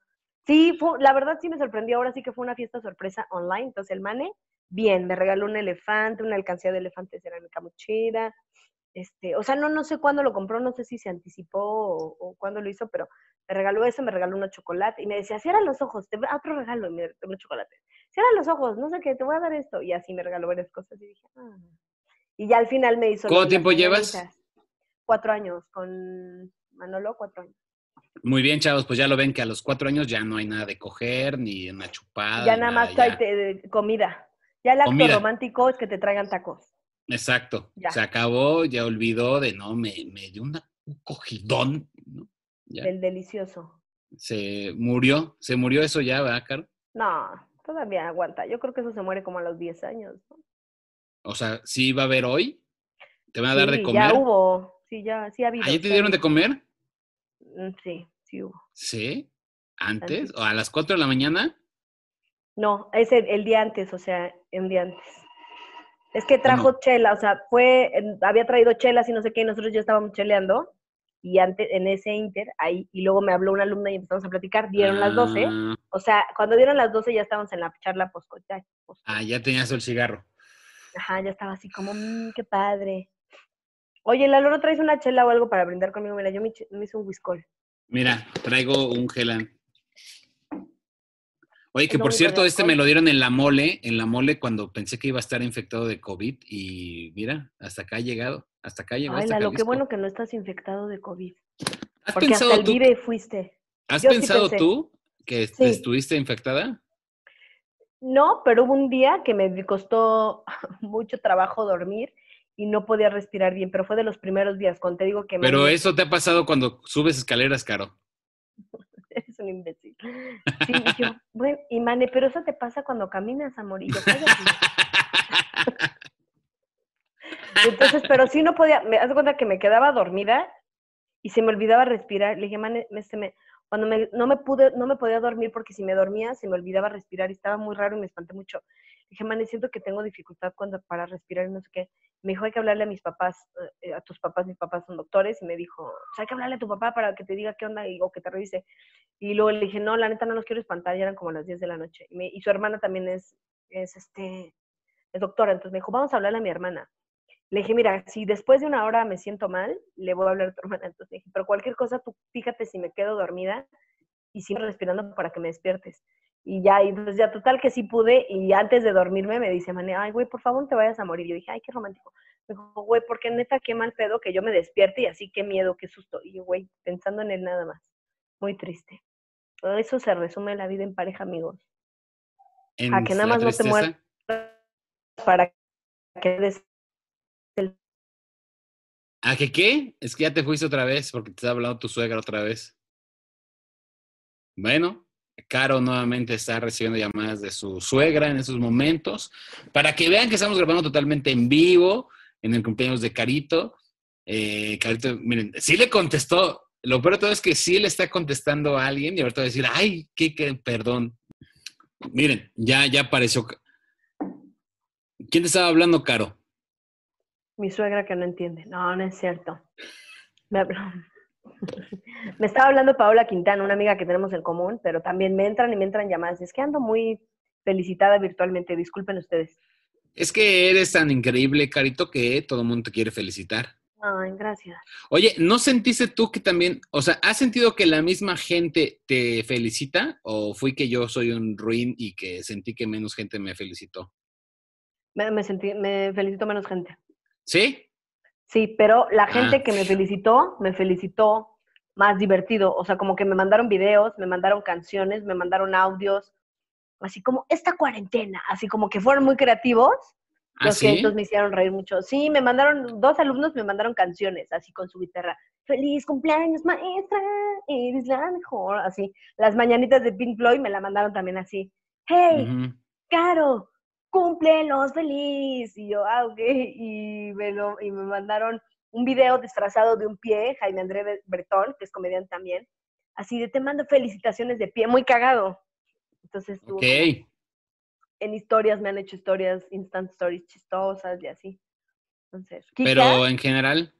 Sí, fue, la verdad sí me sorprendió, ahora sí que fue una fiesta sorpresa online, entonces el mane, bien, me regaló un elefante, una alcancía de elefantes cerámica muy chida, este, o sea, no, no sé cuándo lo compró, no sé si se anticipó o, o cuándo lo hizo, pero me regaló eso, me regaló unos chocolate y me decía, cierra los ojos, te voy a otro regalo, y me regaló unos chocolates, cierra los ojos, no sé qué, te voy a dar esto, y así me regaló varias cosas y dije, ah. Y ya al final me hizo...
¿Cuánto tiempo llevas?
Cuatro años, con Manolo, cuatro años.
Muy bien, chavos, pues ya lo ven que a los cuatro años ya no hay nada de coger, ni una chupada.
ya nada
nada,
más
ya.
hay te- comida. Ya el acto
Comida.
romántico es que te traigan tacos.
Exacto.
Ya.
Se acabó, ya olvidó de no, me, me dio una- un cogidón. ¿no?
Del delicioso.
Se murió, se murió eso ya, ¿verdad, Caro?
No, todavía aguanta. Yo creo que eso se muere como a los 10 años. ¿no?
O sea, sí va a haber hoy. ¿Te van a dar de comer?
Ya hubo. Sí, ya, sí ha habido.
¿Ah, ya te
sí ha
dieron de
habido.
comer?
Mm, Sí, sí hubo.
Sí. ¿Antes? ¿O a las cuatro de la mañana?
No, es el, el día antes, o sea, un día antes. Es que trajo
no?
chela, o sea, fue, había traído chelas y no sé qué, y nosotros ya estábamos cheleando, y antes, en ese inter, ahí, y luego me habló una alumna y empezamos a platicar, dieron las 12,
Ah,
o sea, cuando dieron las 12 ya estábamos en la charla post
Ah, ya tenías el cigarro.
Ajá, ya estaba así como, mmm, qué padre. Oye, Lalo, ¿no traes una chela o algo para brindar conmigo? Mira, yo me, hice un whiskol.
Mira, traigo un gelan. Oye, que por cierto, este me lo dieron en la mole, en la mole cuando pensé que iba a estar infectado de COVID y mira, hasta acá ha llegado, hasta acá llegó.
Ay,
hasta
qué
Jalisco.
bueno que no estás infectado de COVID.
¿Has
Porque hasta
pensado
el
tú,
vive fuiste.
¿has
yo
pensado tú que
Sí.
estuviste infectada?
No, pero hubo un día que me costó mucho trabajo dormir y no podía respirar bien, pero fue de los primeros días, cuando te digo que...
Pero eso te ha pasado cuando subes escaleras, Caro.
Un imbécil. Sí, y yo, bueno, y Mane, pero eso te pasa cuando caminas, amor, y yo, cállate. Entonces, pero sí no podía, me das cuenta que me quedaba dormida y se me olvidaba respirar. Le dije, Mane, me- se me- cuando me, no me pude, no me podía dormir porque si me dormía se me olvidaba respirar y estaba muy raro y me espanté mucho. Dije, Mane, siento que tengo dificultad cuando para respirar y no sé qué. Me dijo, hay que hablarle a mis papás, eh, a tus papás, mis papás son doctores, y me dijo, "Pues hay que hablarle a tu papá para que te diga qué onda o que te revise. Y luego le dije, no, la neta no los quiero espantar, ya eran como las 10 de la noche. Y, me- y su hermana también es, es, este, es doctora, entonces me dijo, vamos a hablarle a mi hermana. Le dije, mira, si después de una hora me siento mal, le voy a hablar a tu hermana. Entonces le dije, pero cualquier cosa, tú fíjate si me quedo dormida y sigo respirando para que me despiertes. Y ya, y entonces ya total que sí pude, y antes de dormirme me dice, Mane, ay, güey, por favor no te vayas a morir. Yo dije, ay, qué romántico. Me dijo, güey, porque neta, qué mal pedo que yo me despierte y así, qué miedo, qué susto. Y yo, güey, pensando en él nada más. Muy triste. Todo eso se resume la vida en pareja, amigos.
En
A que nada más no te mueras para que des el
¿A que qué? Es que ya te fuiste otra vez porque te está hablando tu suegra otra vez. Bueno, Caro nuevamente está recibiendo llamadas de su suegra en esos momentos para que vean que estamos grabando totalmente en vivo en el cumpleaños de Carito. Eh, Carito, miren, sí le contestó. Lo peor de todo es que sí le está contestando a alguien y ahorita va a decir, ay, qué, qué, perdón. Miren, ya, ya apareció. ¿Quién te estaba hablando, Caro?
Mi suegra que no entiende. No, no es cierto. Me, habló- me estaba hablando Paola Quintana, una amiga que tenemos en común, pero también me entran y me entran llamadas. Es que ando muy felicitada virtualmente. Disculpen ustedes.
Es que eres tan increíble, Carito, que todo el mundo te quiere felicitar.
Ay, gracias.
Oye, ¿no sentiste tú que también, o sea, has sentido que la misma gente te felicita o fui que yo soy un ruin y que sentí que menos gente me felicitó?
Me, me sentí, me felicitó menos gente.
¿Sí?
Sí, pero la
Ah.
gente que me felicitó, me felicitó más divertido. O sea, como que me mandaron videos, me mandaron canciones, me mandaron audios, así como esta cuarentena, así como que fueron muy creativos.
¿Ah,
Los que
sí?
entonces me hicieron reír mucho. Sí, me mandaron, dos alumnos me mandaron canciones, así con su guitarra. Feliz cumpleaños, maestra, eres la mejor. Así, las mañanitas de Pink Floyd me la mandaron también así. Hey. Caro, cúmplelos feliz. Y yo, ah, ok. Y me, lo, y me mandaron un video disfrazado de un pie, Jaime André Bretón, que es comediante también. Así de te mando felicitaciones de pie, muy cagado. Entonces, estuvo
Ok.
como- en historias me han hecho historias, instant stories chistosas y así. Entonces, quizá-
Pero en general,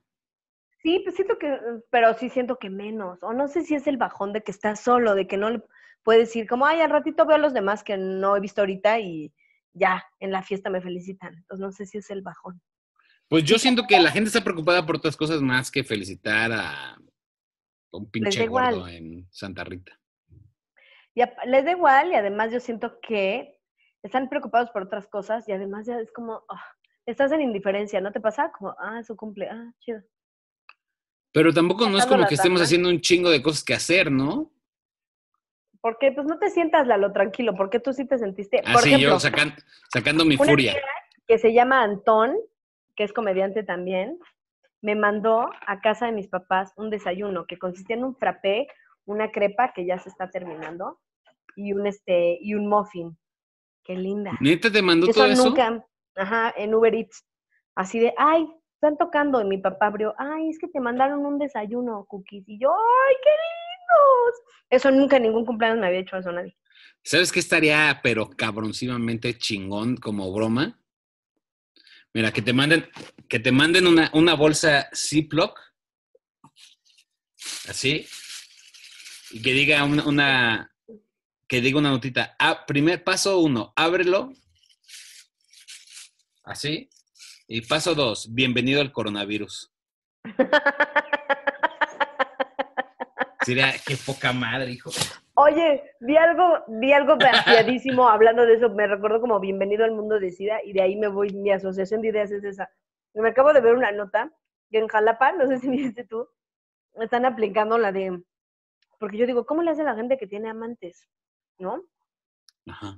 Sí, pues siento que, pero sí siento que menos. O no sé si es el bajón de que estás solo, de que no le puedes decir como, ay, al ratito veo a los demás que no he visto ahorita y ya, en la fiesta me felicitan. Entonces no sé si es el bajón.
pues yo siento que la gente está preocupada por otras cosas más que felicitar a un pinche
igual.
gordo en Santa Rita.
Y les da igual y además yo siento que están preocupados por otras cosas y además ya es como, ah, estás en indiferencia, ¿no te pasa? Como, ah, su cumple, ah, chido.
Pero tampoco no es como que estemos haciendo un chingo de cosas que hacer, ¿no?
Porque pues no te sientas, Lalo, tranquilo, porque tú sí te sentiste. Por
Así
ejemplo,
yo sacan- sacando mi
una
furia.
que se llama Antón, que es comediante también, me mandó a casa de mis papás un desayuno que consistía en un frappé, una crepa que ya se está terminando y un este y un muffin. Qué linda.
¿Neta te mandó
Eso
todo eso?
nunca, ajá, en Uber Eats. Así de, ay, están tocando y mi papá abrió, ay, es que te mandaron un desayuno, cookies. Y yo, ay, qué lindos. Eso nunca en ningún cumpleaños me había hecho eso nadie.
¿Sabes qué estaría, pero cabroncivamente chingón como broma? Mira, que te manden, que te manden una, una bolsa Ziploc, así, y que diga una, una- que diga una notita. Ah, primer paso uno, ábrelo, así, y paso dos, bienvenido al coronavirus. Sería, qué poca madre, hijo.
Oye, vi algo, vi algo vaciadísimo hablando de eso, me recuerdo como bienvenido al mundo de SIDA y de ahí me voy, mi asociación de ideas es esa. Me acabo de ver una nota que en Jalapa, no sé si viste tú, están aplicando la de, porque yo digo, ¿cómo le hace la gente que tiene amantes? ¿No?
Ajá.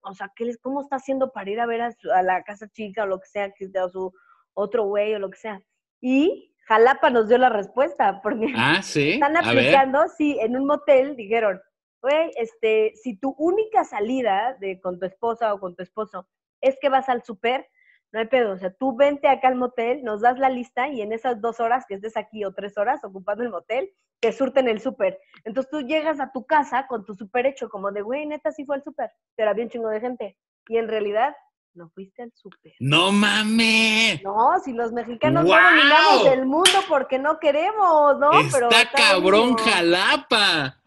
O sea, ¿qué les, ¿cómo está haciendo para ir a ver a, su- a la casa chica o lo que sea, que a su otro güey o lo que sea? Y Jalapa nos dio la respuesta, porque
Ah, sí.
están aplicando, sí, en un motel dijeron, güey, este, si tu única salida de con tu esposa o con tu esposo es que vas al súper, no hay pedo, o sea, tú vente acá al motel, nos das la lista y en esas dos horas que estés aquí o tres horas ocupando el motel, te surten el súper. Entonces tú llegas a tu casa con tu súper hecho, como de, güey, neta, sí fue al súper, pero había un chingo de gente. Y en realidad, no fuiste al súper.
¡No mames!
No, si los mexicanos
¡Guau!
no dominamos el mundo porque no queremos, ¿no? Pero
Está cabrón. Jalapa.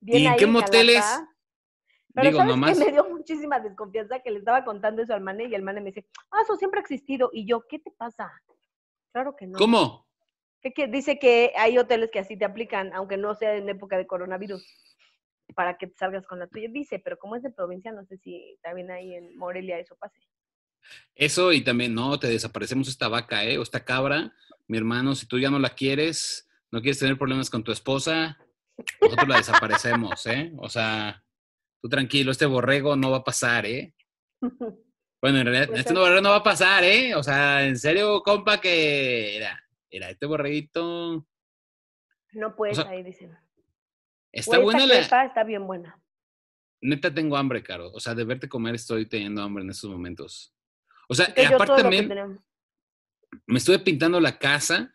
Bien
¿Y en qué moteles?
Pero
Digo,
¿sabes
nomás.
Me dio muchísima desconfianza que le estaba contando eso al mane y el mane me dice, ah, eso siempre ha existido. Y yo, ¿qué te pasa? Claro que no.
¿Cómo?
¿Qué, qué? Dice que hay hoteles que así te aplican, aunque no sea en época de coronavirus, para que te salgas con la tuya. Dice, pero como es de provincia, no sé si también ahí en Morelia eso pase.
Eso y también, no, te desaparecemos esta vaca, ¿eh? O esta cabra. Mi hermano, si tú ya no la quieres, no quieres tener problemas con tu esposa, nosotros la desaparecemos, ¿eh? O sea, tú tranquilo, este borrego no va a pasar, ¿eh? Bueno, en realidad,
Pues
este
es-
borrego no va a pasar, ¿eh? O sea, en serio, compa, que era, era este borreguito.
No puedes
sea,
ahí, dicen.
Está
Güey,
buena
esta
la...
crepa está bien buena.
Neta tengo hambre, Caro. O sea, de verte comer estoy teniendo hambre en estos momentos. O sea, aparte también me estuve pintando la casa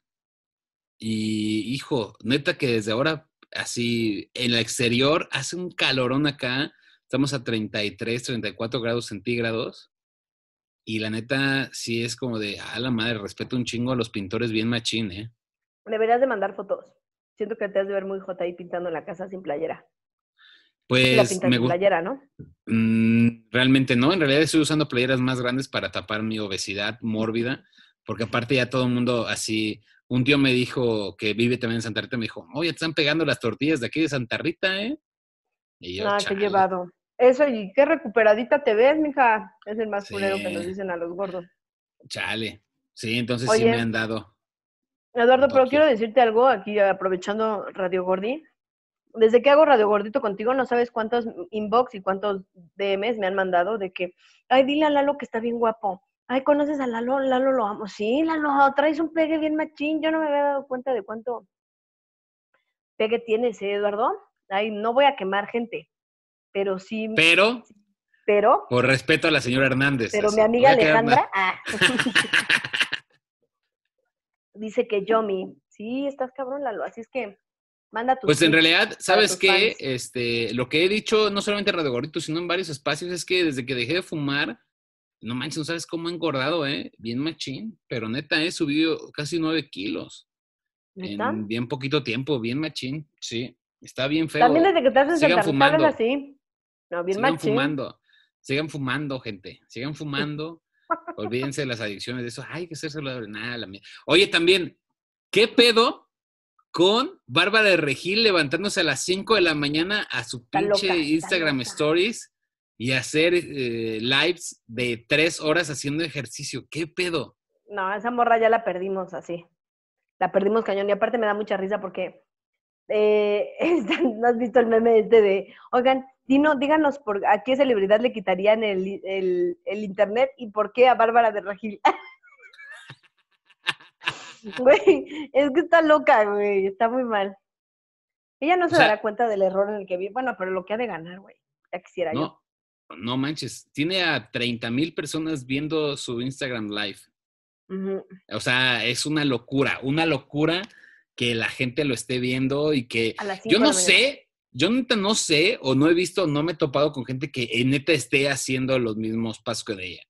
y, hijo, neta que desde ahora, así, en el exterior, hace un calorón acá. Estamos a 33, 34 grados centígrados. Y la neta, sí es como de, a la madre, respeto un chingo a los pintores bien machín, ¿eh?
Deberías de mandar fotos. Siento que te has de ver muy jota ahí pintando la casa sin playera. Sí la
Pues
pintas
me
sin
gusta.
playera, ¿no?
Mm, realmente no, en realidad estoy usando playeras más grandes para tapar mi obesidad mórbida, porque aparte ya todo el mundo así, un tío me dijo que vive también en Santa Rita, me dijo, oye, te están pegando las tortillas de aquí de Santa Rita, ¿eh? Y yo,
Ah, qué llevado. Eso, y qué recuperadita te ves, mija. Es el más culero que
Sí.
nos dicen a los gordos.
Chale. Sí, entonces sí me han dado.
Eduardo, pero quiero decirte algo aquí, aprovechando Radio Gordi. Desde que hago Radio Gordito contigo, no sabes cuántos inbox y cuántos DMs me han mandado de que, ay, dile a Lalo que está bien guapo. Ay, ¿conoces a Lalo? Lalo lo amo. Sí, Lalo, traes un pegue bien machín. Yo no me había dado cuenta de cuánto pegue tienes, ¿eh, Eduardo? Ay, no voy a quemar gente, pero sí,
Pero,
pero,
por respeto a la señora Hernández.
pero
así,
mi amiga. Alejandra, ah. dice que Yomi, sí, estás cabrón, Lalo. Así es que Manda tus
Pues en realidad, ¿sabes qué?
fans.
Este, lo que he dicho, no solamente en Radio Gordito, sino en varios espacios, es que desde que dejé de fumar, no manches, no sabes cómo he engordado, ¿eh? Bien machín. Pero neta, he subido casi nueve kilos
¿Neta?
en bien poquito tiempo, bien machín. Sí, está bien feo.
También desde que te haces
Sigan fumando.
así. No, bien
Sigan
machín.
fumando. Sigan fumando, gente. Sigan fumando. Olvídense de las adicciones, de eso. Ay, que ser saludable. Nada, la mía. Oye, también, ¿qué pedo con Bárbara de Regil levantándose a las 5 de la mañana a su
Está
pinche
loca,
Instagram
loca.
Stories y hacer eh, lives de tres horas haciendo ejercicio? ¿Qué pedo?
No, esa morra ya la perdimos así. La perdimos cañón. Y aparte me da mucha risa porque eh, ¿no has visto el meme este de, oigan, dino, díganos por a qué celebridad le quitarían el, el, el internet y por qué a Bárbara de Regil. Güey, es que está loca, güey, está muy mal. Ella no se
sea-
dará cuenta del error en el que vive. Bueno, pero lo que ha de ganar, güey. Ya quisiera yo.
No, no manches. Tiene a 30 mil personas viendo su Instagram live. O sea, es una locura, una locura que la gente lo esté viendo y que yo no sé, yo neta no sé o no he visto, no me he topado con gente que eh, neta esté haciendo los mismos pasos que de ella.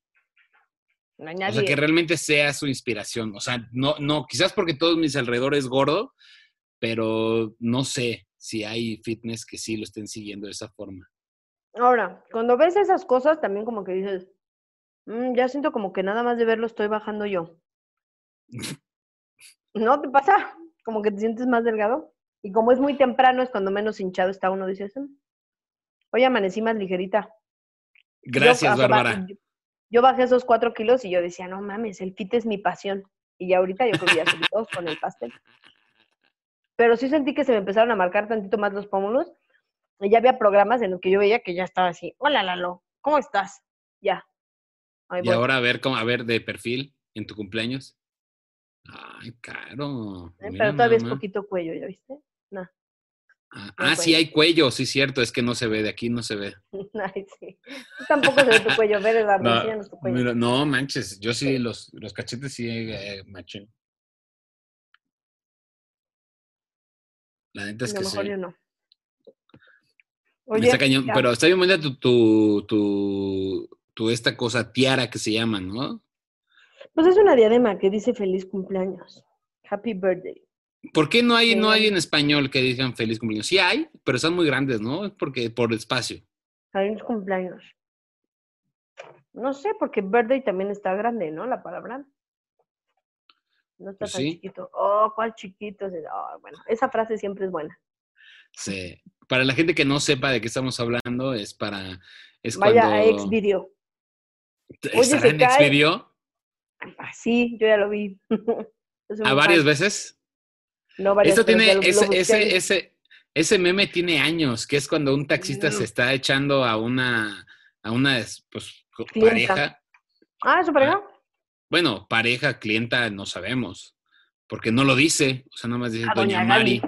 No hay
O sea, que realmente sea su inspiración. O sea, no, no, quizás porque todos mis alrededor es gordo, pero no sé si hay fitness que sí lo estén siguiendo de esa forma.
Ahora, cuando ves esas cosas, también como que dices, "Mm, ya siento como que nada más de verlo estoy bajando yo. ¿No te pasa? Como que te sientes más delgado. Y como es muy temprano, es cuando menos hinchado está uno, dices, "Mm, hoy amanecí más ligerita. Yo,
Gracias,
o sea, ba-
Bárbara.
Yo, yo bajé esos cuatro kilos y yo decía, no mames, el fit es mi pasión. Y ya ahorita yo creo que ya subí todos con el pastel. Pero sí sentí que se me empezaron a marcar tantito más los pómulos. Y ya había programas en los que yo veía que ya estaba así, hola Lalo, ¿cómo estás? Ya. Ahí
Y
voy.
ahora a ver, cómo, a ver de perfil en tu cumpleaños. Ay, caro.
Eh, Pero todavía es poquito cuello, ¿ya viste? No.
Ah,
no
ah, sí, hay cuello, sí, cierto, es que no se ve, de aquí no se ve.
Ay, sí. Tú tampoco se ve tu cuello, ver, Eduardo,
No,
tu cuello.
mira, no manches, yo sí,
Sí.
los, los cachetes sí, eh, machín. La neta es
a lo
que
mejor
sí.
yo no.
Está cañón, pero está bien bonita tu, tu, tu, tu esta cosa, tiara que se llama, ¿no?
Pues es una diadema que dice feliz cumpleaños. Happy birthday.
¿Por qué no hay, no hay en español que digan feliz cumpleaños? Sí hay, pero están muy grandes, ¿no? Porque por espacio.
Feliz cumpleaños. No sé, porque birthday también está grande, ¿no? La palabra. No está
Pues
tan
sí.
chiquito. Oh, ¿cuál chiquito? Oh, bueno, esa frase siempre es buena.
Sí. Para la gente que no sepa de qué estamos hablando, es para. Es
Vaya
cuando.
a Xvideo.
¿Estará en. Xvideo?
Ah, sí, yo ya lo vi.
¿A varias veces?
No
Esto tiene, ese, ese, ese, ese meme tiene años, que es cuando un taxista se
Mm.
está echando a una, a una pues,
Clienta.
pareja.
Ah, ¿su pareja?
Bueno, pareja, clienta, no sabemos, porque no lo dice, o sea, nada más dice
Ah,
Doña,
doña
Mari.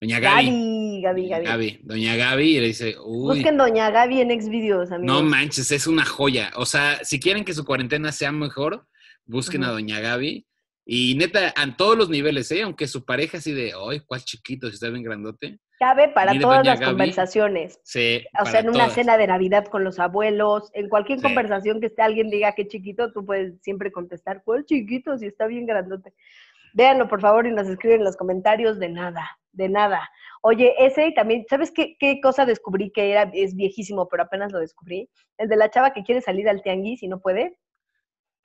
Doña Gaby,
Gaby, Gaby,
Doña
Gaby.
Doña Gaby, y le dice, uy,
Busquen Doña Gaby en Xvideos, amigos.
no manches, es una joya. O sea, si quieren que su cuarentena sea mejor, busquen a. Doña Gaby. Y neta, a todos los niveles, ¿eh? Aunque su pareja así de, ay, ¿cuál chiquito? Si está bien grandote.
Cabe para todas las
Gaby.
conversaciones.
Sí,
O sea, en una
todas.
cena de Navidad con los abuelos, en cualquier
Sí.
conversación que esté alguien diga que chiquito, tú puedes siempre contestar, ¿cuál chiquito? Si está bien grandote. Véanlo, por favor, y nos escriben en los comentarios de nada, de nada. Oye, ese también, ¿sabes qué, qué cosa descubrí que era, es viejísimo, pero apenas lo descubrí? El de la chava que quiere salir al tianguis y no puede.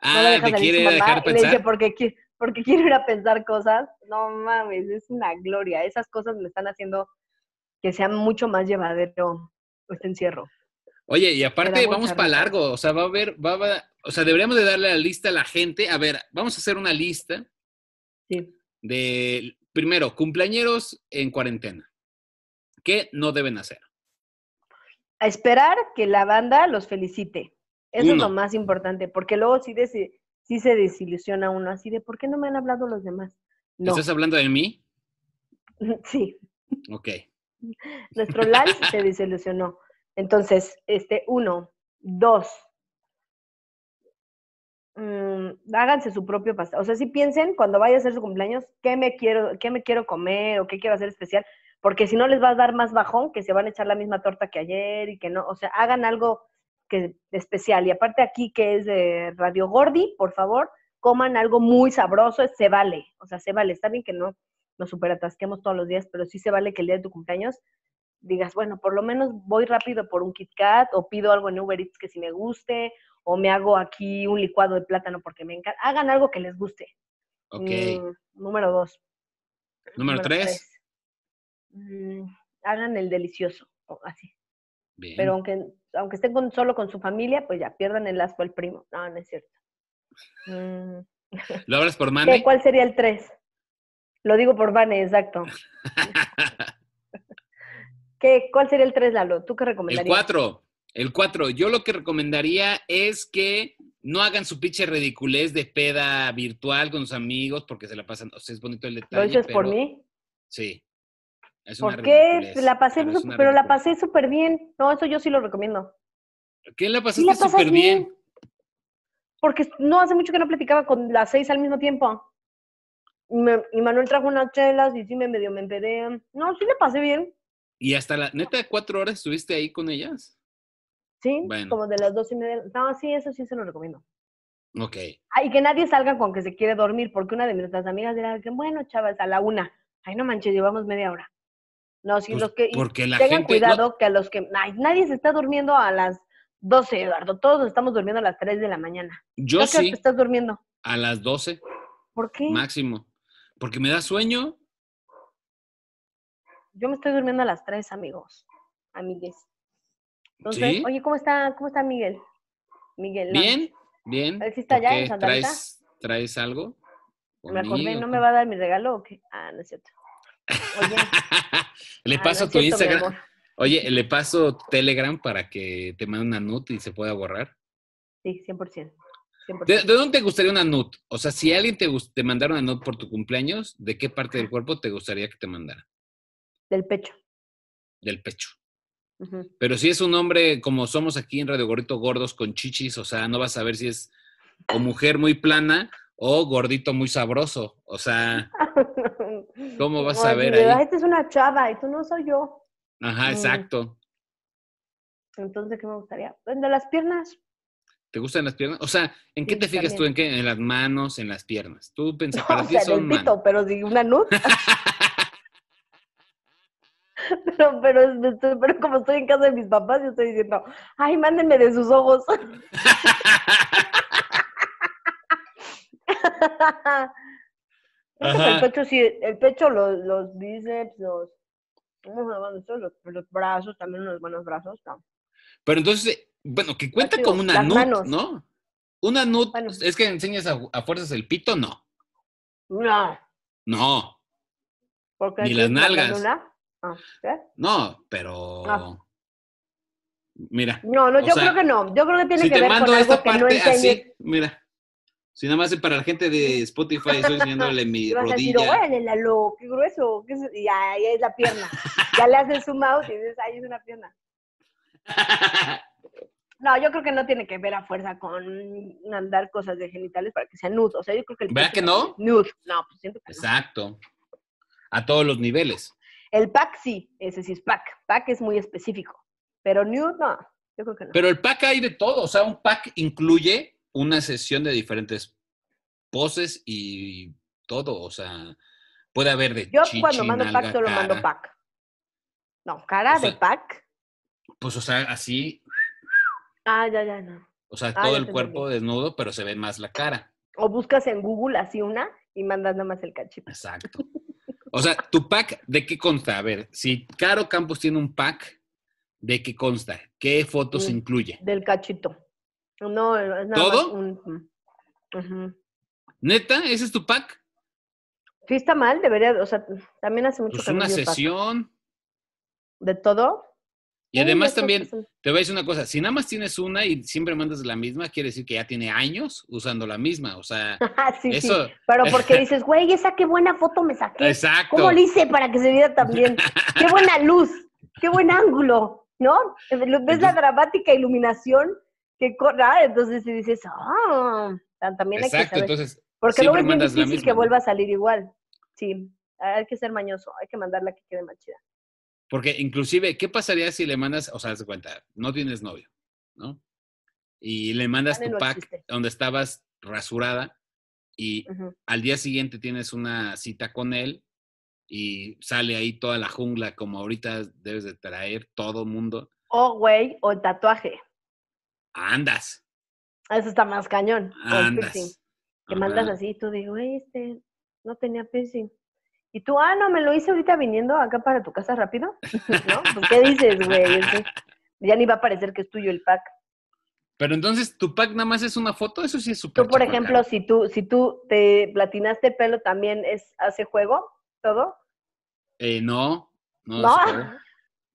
no la
Ah,
deja
¿te
salir
quiere
su mamá
dejar
y le dice,
pensar?
porque, qui- porque quiero ir a pensar cosas. No mames, es una gloria. Esas cosas me están haciendo que sea mucho más llevadero este encierro.
Oye, y aparte vamos para largo, o sea, va a haber, va a o sea, deberíamos de darle la lista a la gente. A ver, vamos a hacer una lista
Sí.
de, primero, cumpleañeros en cuarentena. ¿Qué no deben hacer?
A esperar que la banda los felicite. Eso es lo más importante, porque luego sí, desi- sí se desilusiona uno, así de, ¿por qué no me han hablado los demás? No,
¿Estás hablando de mí?
sí,
Ok.
nuestro live se desilusionó. Entonces, este, uno, dos, mm, háganse su propio pastel. O sea, si piensen cuando vaya a ser su cumpleaños, ¿qué me quiero, qué me quiero comer o qué quiero hacer especial? porque si no les va a dar más bajón, que se van a echar la misma torta que ayer y que no, o sea, hagan algo que especial. Y aparte aquí que es de Radio Gordi, por favor, coman algo muy sabroso, se vale, o sea, se vale, está bien que no nos superatasquemos todos los días, pero sí se vale que el día de tu cumpleaños digas, bueno, por lo menos voy rápido por un Kit Kat o pido algo en Uber Eats que si me guste o me hago aquí un licuado de plátano porque me encanta. Hagan algo que les guste.
Ok.
Mm, número dos.
Número tres.
Mm, hagan el delicioso, o así.
Bien.
Pero aunque, aunque estén con- solo con su familia, pues ya pierdan el asco al primo. No, no es cierto. Mm,
¿Lo hablas por. Mane?
¿Cuál sería el tres? Lo digo por Vane, exacto. ¿Qué, ¿Cuál sería el tres, Lalo? ¿Tú qué
El
recomendarías?
4. El 4. Yo lo que recomendaría es que no hagan su pinche ridiculez de peda virtual con sus amigos porque se la pasan. O sea, es bonito el detalle.
¿Lo dices por
pero-
mí?
Sí. Es una
¿Por qué? La pasé,
pero
la pasé súper bien. No, eso yo sí lo recomiendo.
¿Qué la
Sí
pasaste
pasas
súper bien?
Porque no hace mucho que no platicaba con las seis al mismo tiempo. Y, me- y Manuel trajo unas chelas y sí me medio me empedé. No, sí le pasé bien.
Y hasta la neta, cuatro horas estuviste ahí con ellas.
Sí,
Bueno.
como de las dos y media. No, sí, eso sí se lo recomiendo.
Ok.
Ah, y que nadie salga con que se quiere dormir, porque una de nuestras amigas era que, bueno, chavas, a la una. Ay, no manches, llevamos media hora. No, sí,
Pues,
los que.
porque la
tengan
gente.
cuidado que a los que. Ay, nadie se está durmiendo a las 12, Eduardo. Todos nos estamos durmiendo a las 3 de la mañana.
yo
¿Tú a qué hora
sí,
te estás durmiendo?
a las 12
¿Por qué?
máximo. Porque me da sueño.
Yo me estoy durmiendo a las 3, amigos. Amigues. Entonces,
¿Sí?
oye, ¿cómo está, cómo está Miguel? Miguel. no,
Bien, bien.
¿Él sí está
¿Por
allá en? Santa?
¿Traes, ¿Traes algo?
Me acordé. ¿no me va a dar mi regalo o qué? Ah, no es cierto. Oye,
le
ah, no
paso tu
cierto,
Instagram. Oye, le paso Telegram para que te mande una nut y se pueda borrar.
Sí, 100%. 100%.
¿De, de dónde te gustaría una nut? O sea, si alguien te, te mandara una nut por tu cumpleaños, ¿de qué parte del cuerpo te gustaría que te mandara?
Del pecho.
Del pecho. Pero si es un hombre como somos aquí en Radio Gordito, gordos con chichis, o sea, no vas a ver si es o mujer muy plana o gordito muy sabroso. O sea, ¿Cómo vas a ver ahí?
Esta es una chava y tú no soy yo.
ajá,
Mm.
exacto.
Entonces, ¿qué me gustaría? Pues, De las piernas.
¿Te gustan las piernas? O sea, ¿en qué te fijas tú? ¿En qué? En las manos, en las piernas. Tú piensas,
o
para ti
sea, del
son
pito,
manos.
pero de una nut. pero, pero, estoy- pero como estoy en casa de mis papás, yo estoy diciendo, ay, mándenme de sus ojos. El pecho sí, el pecho, los, los bíceps, los. Los, los brazos, también unos buenos brazos. no.
Pero entonces, bueno, que cuenta como una nut,
manos.
¿no? Una nut,
Bueno.
es que enseñas a, a fuerzas el pito, no.
No,
No,
porque
Ni las
la
nalgas.
Ah, ¿qué?
no, pero...
Ah.
Mira,
No, no, yo
sea,
creo que no. Yo creo que tiene
si
que ver con algo que no
parte
enseñes.
así, mira. Si nada más para la gente de Spotify, estoy enseñándole mi
Y vas a decir,
rodilla.
órale, Lalo, qué grueso. qué es-?" Y ahí es la pierna. ya le haces zoom out y dices, ahí es una pierna. No, yo creo que no tiene que ver a fuerza con andar cosas de genitales para que sea nude. O sea, yo creo que el
¿Verdad que no?
Nude. No, pues siento que no.
Exacto. A todos los niveles.
El pack sí, ese sí es pack. Pack es muy específico. Pero nude, no. Yo creo que no.
Pero el pack hay de todo. O sea, un pack incluye una sesión de diferentes poses y todo. O sea, puede haber de
yo
chichi,
cuando mando
nalga,
pack solo mando
cara.
pack. No, cara
O sea,
de pack.
Pues, o sea, así.
Ah, ya, ya, no.
O sea,
Ah,
todo el cuerpo desnudo, pero se ve más la cara.
O buscas en Google así una y mandas nada más el cachito.
Exacto. O sea, tu pack, ¿de qué consta? A ver, si Caro Campos tiene un pack, ¿de qué consta? ¿Qué fotos
Mm.
incluye?
Del cachito. No, es nada
¿Todo?
más un- ujú.
¿Neta? ¿Ese es tu pack?
Sí está mal, debería, o sea, también hace mucho
Pues una
pack.
sesión.
¿De todo?
Y
Sí,
además también,
sí.
te voy a decir una cosa, si nada más tienes una y siempre mandas la misma, quiere decir que ya tiene años usando la misma. O sea,
Ah, sí, sí.
eso...
Pero porque dices, güey, esa qué buena foto me saqué.
Exacto.
¿Cómo le hice para que se viera tan bien? ¡Qué buena luz! ¡Qué buen ángulo! ¿No? Ves la dramática iluminación que corra, entonces si dices, ah, tan- también hay que saber.
entonces,
Porque luego es bien difícil que vuelva a salir igual. Sí. Hay que ser mañoso, hay que mandarla que quede más chida.
Porque inclusive, ¿qué pasaría si le mandas, o sea, haz cuenta, no tienes novio, ¿no? Y le mandas
Dale,
tu pack
existe.
donde estabas rasurada y al día siguiente tienes una cita con él y sale ahí toda la jungla como ahorita debes de traer todo mundo.
O güey, o el tatuaje.
Andas,
Eso está más cañón. Piercing.
andas.
Que mandas así, tú digo, este no tenía piercing. Y tú, ah, no, me lo hice ahorita viniendo acá para tu casa rápido. ¿No? Pues, ¿qué dices, güey? Ya ni va a parecer que es tuyo el pack.
Pero entonces, ¿tu pack nada más es una foto? Eso sí es súper
Tú, por ejemplo, si tú, si tú te platinaste el pelo, ¿también es, hace juego todo?
Eh, no, no,
No.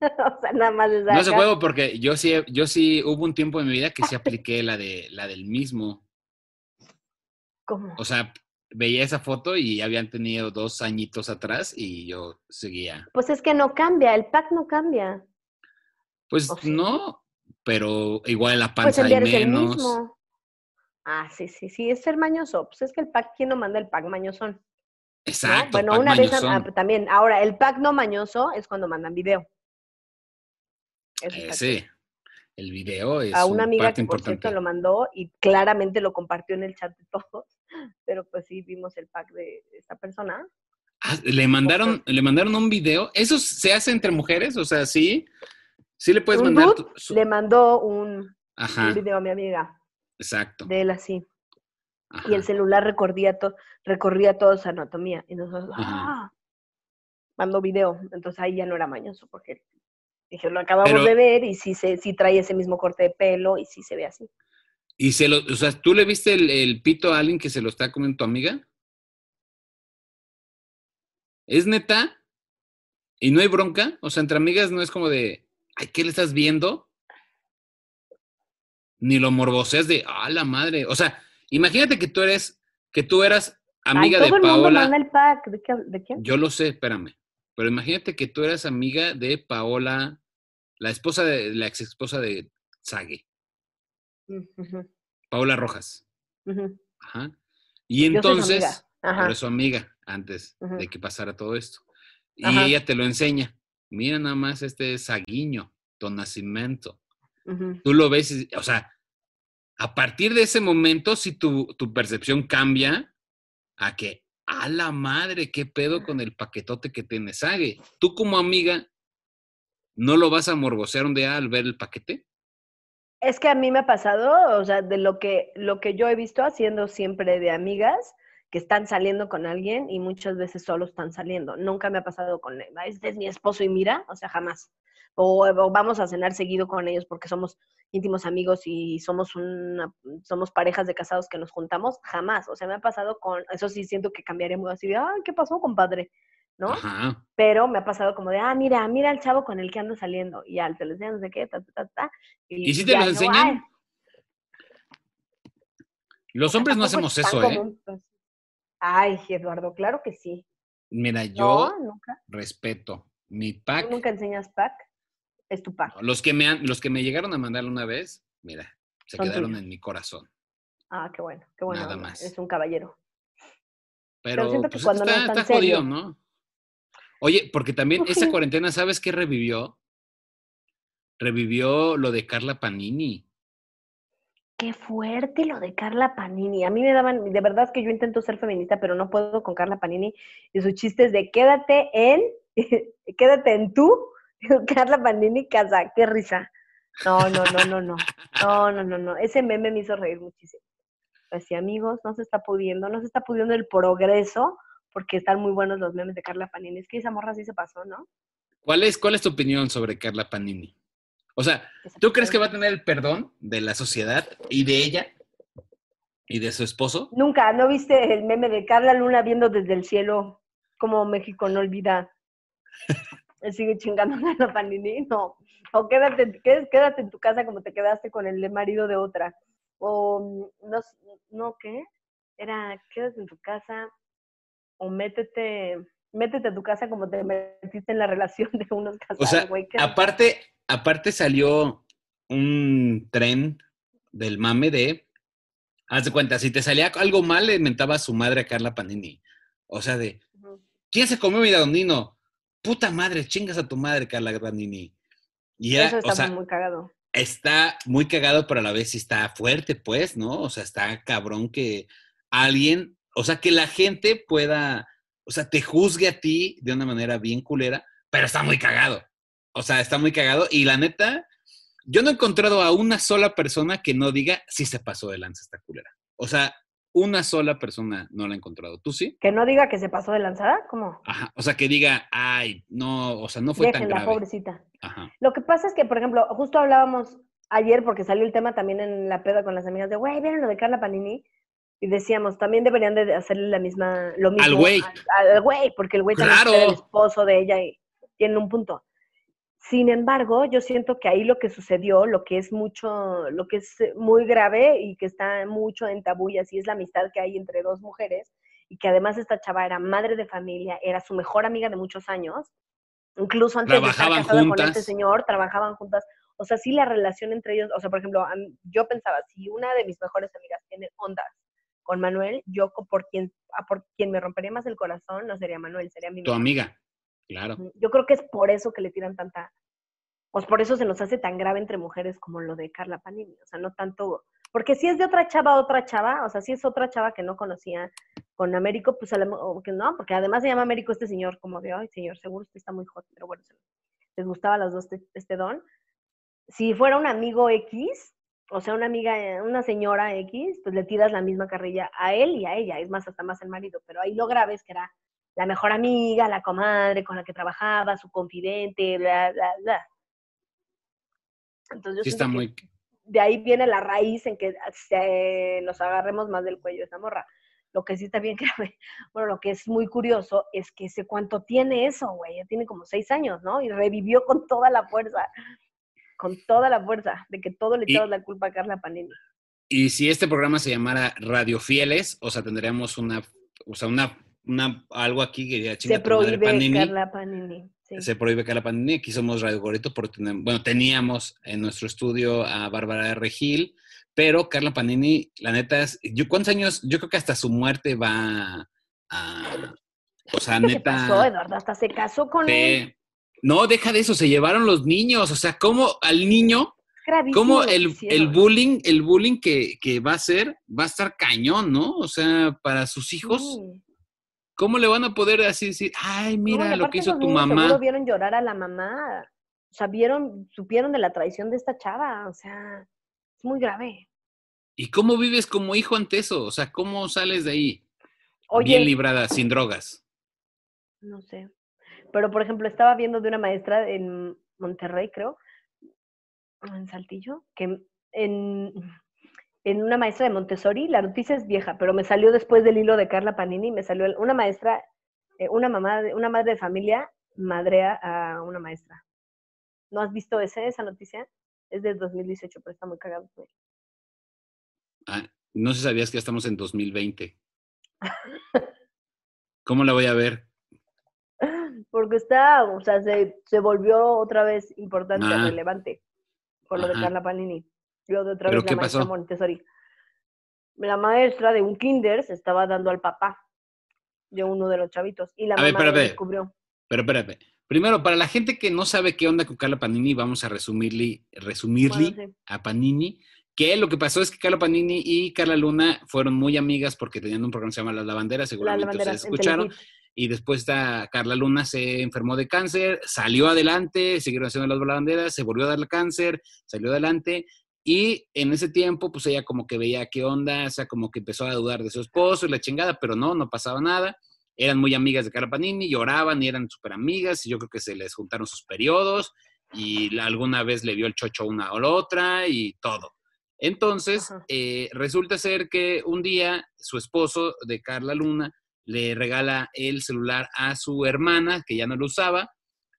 o sea, nada más es
No se juego porque yo sí, yo sí hubo un tiempo en mi vida que sí apliqué la de la del mismo.
¿Cómo?
O sea, veía esa foto y habían tenido dos añitos atrás y yo seguía.
Pues es que no cambia, el pack no cambia.
Pues no, pero igual la
Pues
panza
el
hay
día es el
menos.
mismo. Ah, sí, sí, sí, es ser mañoso. Pues es que el pack, ¿quién no manda el pack mañosón? ¿no?
Exacto.
Bueno,
pack
una vez
mañosón.
ah, también. Ahora, el pack no mañoso es cuando mandan video. Chido.
Ese, el video es
a una
un
amiga
parte
que por
importante.
cierto lo mandó y claramente lo compartió en el chat de todos, pero pues sí vimos el pack de esta persona.
Ah, le mandaron, le mandaron un video. ¿Eso se hace entre mujeres? O sea, sí. Sí le puedes
Un
mandar. tu- su-
Le mandó un,
Ajá,
un video a mi amiga
exacto.
de él así y el celular recorría, to- recorría toda su anatomía y nosotros,
Ajá.
¡ah! mandó video, entonces ahí ya no era mañoso porque dije, lo acabamos
Pero-
de ver y sí, se, sí trae ese mismo corte de pelo y sí se ve así.
Y se lo, o sea, ¿tú le viste el, el pito a alguien que se lo está comiendo tu amiga? ¿Es neta? ¿Y no hay bronca? O sea, entre amigas no es como de, ay, ¿qué le estás viendo? Ni lo morboseas de, ah, la madre. O sea, imagínate que tú eres, que tú eras amiga
Ay,
de
el mundo
Paola.
manda el pack, ¿de, qué, de quién?
Yo lo sé, espérame. Pero imagínate que tú eras amiga de Paola, la esposa de, la ex esposa de Sage,
Mm, ujú,
Paola Rojas. Ajá. Y
su
entonces.
Ajá.
Pero es su amiga antes de que pasara todo esto. Y
Ajá.
ella te lo enseña. Mira nada más este saguiño, Don Nacimiento. Tú lo ves, y- o sea, a partir de ese momento, si tu, tu percepción cambia a que, a la madre, qué pedo con el paquetote que tiene Sague. Tú como amiga, ¿no lo vas a morbosear un día al ver el paquete?
Es que a mí me ha pasado, o sea, de lo que, lo que yo he visto haciendo siempre de amigas que están saliendo con alguien y muchas veces solo están saliendo. Nunca me ha pasado con, "Ah, este es mi esposo y mira, o sea, jamás. O, vamos a cenar seguido con ellos porque somos íntimos amigos y somos una, somos parejas de casados que nos juntamos, jamás. O sea, me ha pasado con, eso sí siento que cambiaría muy así de, ay, ¿qué pasó, compadre? ¿No?
Ajá.
pero me ha pasado como de, ah, mira, mira al chavo con el que ando saliendo, y ya te lo enseñan, no sé qué, ta, ta, ta, ta.
¿Y si te
yo,
enseñan?
"Ay,
Los hombres no hacemos eso, ¿eh?
común, pues". Ay, Eduardo, claro que sí.
Mira, yo
No, nunca.
respeto mi
¿Tú
pack.
nunca enseñas pack? Es tu pack.
Los que me han, los que me llegaron a mandar una vez, mira, se
Son
quedaron
tuyos.
en mi corazón.
Ah, qué bueno, qué bueno.
Nada más.
Es un caballero.
Pero,
siento que
pues,
cuando no
está,
es tan
está jodido. ¿no? Oye, porque también esa cuarentena, ¿sabes qué revivió? Revivió lo de Carla Panini.
Qué fuerte lo de Carla Panini. A mí me daban, de verdad que yo intento ser feminista, pero no puedo con Carla Panini y sus chistes de quédate en, quédate en tú, Carla Panini casa. Qué risa. No, no, no, no, no. No, no, no, no. Ese meme me hizo reír muchísimo. Así, amigos, no se está pudiendo, no se está pudiendo el progreso porque están muy buenos los memes de Carla Panini. Es que esa morra sí se pasó, ¿no?
¿Cuál es, ¿Cuál es tu opinión sobre Carla Panini? O sea, ¿tú crees que va a tener el perdón de la sociedad y de ella y de su esposo?
Nunca, ¿no viste el meme de Carla Luna viendo desde el cielo como México no olvida? Sigue chingando a la Panini, no. O quédate, qué- quédate en tu casa como te quedaste con el marido de otra. O no, s- no, ¿qué? Era, quédate en tu casa o métete, métete a tu casa como te metiste en la relación de unos casados,
O sea,
güey. quédate.
aparte, aparte salió un tren del mame de, haz de cuenta, si te salía algo mal, le mentabas a su madre a Carla Panini. O sea, de. ¿quién se comió mi danonino? Puta madre, chingas a tu madre, Carla Danini. Y era,
Eso está
o sea,
muy cagado.
está muy cagado, pero a la vez sí está fuerte, pues, ¿no? O sea, está cabrón que alguien, o sea, que la gente pueda, o sea, te juzgue a ti de una manera bien culera, pero está muy cagado. O sea, está muy cagado. Y la neta, yo no he encontrado a una sola persona que no diga si se pasó de lanza esta culera. O sea, una sola persona no la he encontrado. ¿Tú sí?
Que no diga que se pasó de lanzada, ¿cómo?
Ajá. O sea, que diga, ay, no, o sea, no fue tan grave.
pobrecita.
Ajá.
Lo que pasa es que, por ejemplo, justo hablábamos ayer, porque salió el tema también en la peda con las amigas de, güey, ¿vieron lo de Carla Panini? Y decíamos, también deberían de hacerle la misma, lo mismo.
Al güey.
Al, al güey, porque el güey también
Claro.
era el esposo de ella y tiene un punto. Sin embargo, yo siento que ahí lo que sucedió, lo que es mucho, lo que es muy grave y que está mucho en tabú y así es la amistad que hay entre dos mujeres y que además esta chava era madre de familia, era su mejor amiga de muchos años, incluso antes de estar casada con
juntas.
este señor, trabajaban juntas. O sea, sí la relación entre ellos, o sea, por ejemplo, yo pensaba, si una de mis mejores amigas tiene ondas con Manuel, yo por quien, a por quien me rompería más el corazón no sería Manuel, sería mi
Tu
mamá.
amiga. Claro.
Yo creo que es por eso que le tiran tanta, pues por eso se nos hace tan grave entre mujeres como lo de Carla Panini, o sea, no tanto, porque si es de otra chava otra chava, o sea, si es otra chava que no conocía con Américo, pues a lo mejor que no, porque además se llama Américo este señor, como de, ay, señor, seguro usted está muy hot, pero bueno, les gustaba a las dos este, este don. Si fuera un amigo X, o sea, una amiga, eh, una señora X, pues le tiras la misma carrilla a él y a ella, es más, hasta más el marido, pero ahí lo grave es que era la mejor amiga, la comadre con la que trabajaba, su confidente, bla, bla, bla. Entonces yo
Sí está
siento que
muy...
de ahí viene la raíz en que se nos agarremos más del cuello de esa morra. Lo que sí está bien grave, bueno, lo que es muy curioso es que sé cuánto tiene eso, güey, ya tiene como seis años, ¿no? Y revivió con toda la fuerza, con toda la fuerza, de que todo le echaba la culpa a Carla Panini.
Y si este programa se llamara Radio Fieles, o sea, tendríamos una, o sea, una, una algo aquí que diría,
Se
madre,
prohíbe
Panini.
Carla Panini. Sí.
Se prohíbe Carla Panini. Aquí somos Radio Gorito porque tenemos, bueno, teníamos en nuestro estudio a Bárbara Regil, pero Carla Panini, la neta es, yo, ¿cuántos años? Yo creo que hasta su muerte va a, o sea,
¿Qué se
neta.
pasó, Eduardo? Hasta se casó con él.
No, deja de eso, se llevaron los niños, o sea, ¿cómo al niño cómo el, el bullying, el bullying que, que va a ser, va a estar cañón, ¿no? O sea, para sus hijos,
Sí.
¿cómo le van a poder así decir, ay,
No,
mira lo que hizo tu mamá?
Vieron llorar a la mamá. O sea, vieron, supieron de la traición de esta chava. O sea, es muy grave.
¿Y cómo vives como hijo ante eso? O sea, ¿cómo sales de ahí?
Oye,
Bien librada, sin drogas.
no sé. Pero, por ejemplo, estaba viendo de una maestra en Monterrey, creo, en Saltillo, que en, en una maestra de Montessori, la noticia es vieja, pero me salió después del hilo de Carla Panini, me salió una maestra, eh, una mamá, de- una madre de familia madrea a una maestra. ¿No has visto ese, esa noticia? Es del 2018, pero está muy cagado.
Ah, no sé si sabías que ya estamos en 2020. ¿Cómo la voy a ver?
Porque está, o sea, se, se volvió otra vez importante,
Ah.
relevante, por lo de. Carla Panini. Yo de otra
¿Pero
vez
qué
la maestra? Montessori. La maestra de un kinder se estaba dando al papá de uno de los chavitos y la
A ver,
mamá descubrió.
Pero espérate. Primero, para la gente que no sabe qué onda con Carla Panini, vamos a resumirle, resumirle
Bueno, sí.
a Panini, que lo que pasó es que Carla Panini y Carla Luna fueron muy amigas porque tenían un programa que se llama Las Lavanderas,
La
seguramente ustedes escucharon. Y después esta Carla Luna se enfermó de cáncer, salió adelante, siguieron haciendo las lavanderas, se volvió a darle cáncer, salió adelante, y en ese tiempo, pues ella como que veía qué onda, o sea, como que empezó a dudar de su esposo y la chingada, pero no, no pasaba nada. Eran muy amigas de Carla Panini, lloraban y eran súper amigas, y yo creo que se les juntaron sus periodos, y alguna vez le vio el chocho una o la otra, y todo. Entonces, eh, resulta ser que un día su esposo de Carla Luna le regala el celular a su hermana, que ya no lo usaba,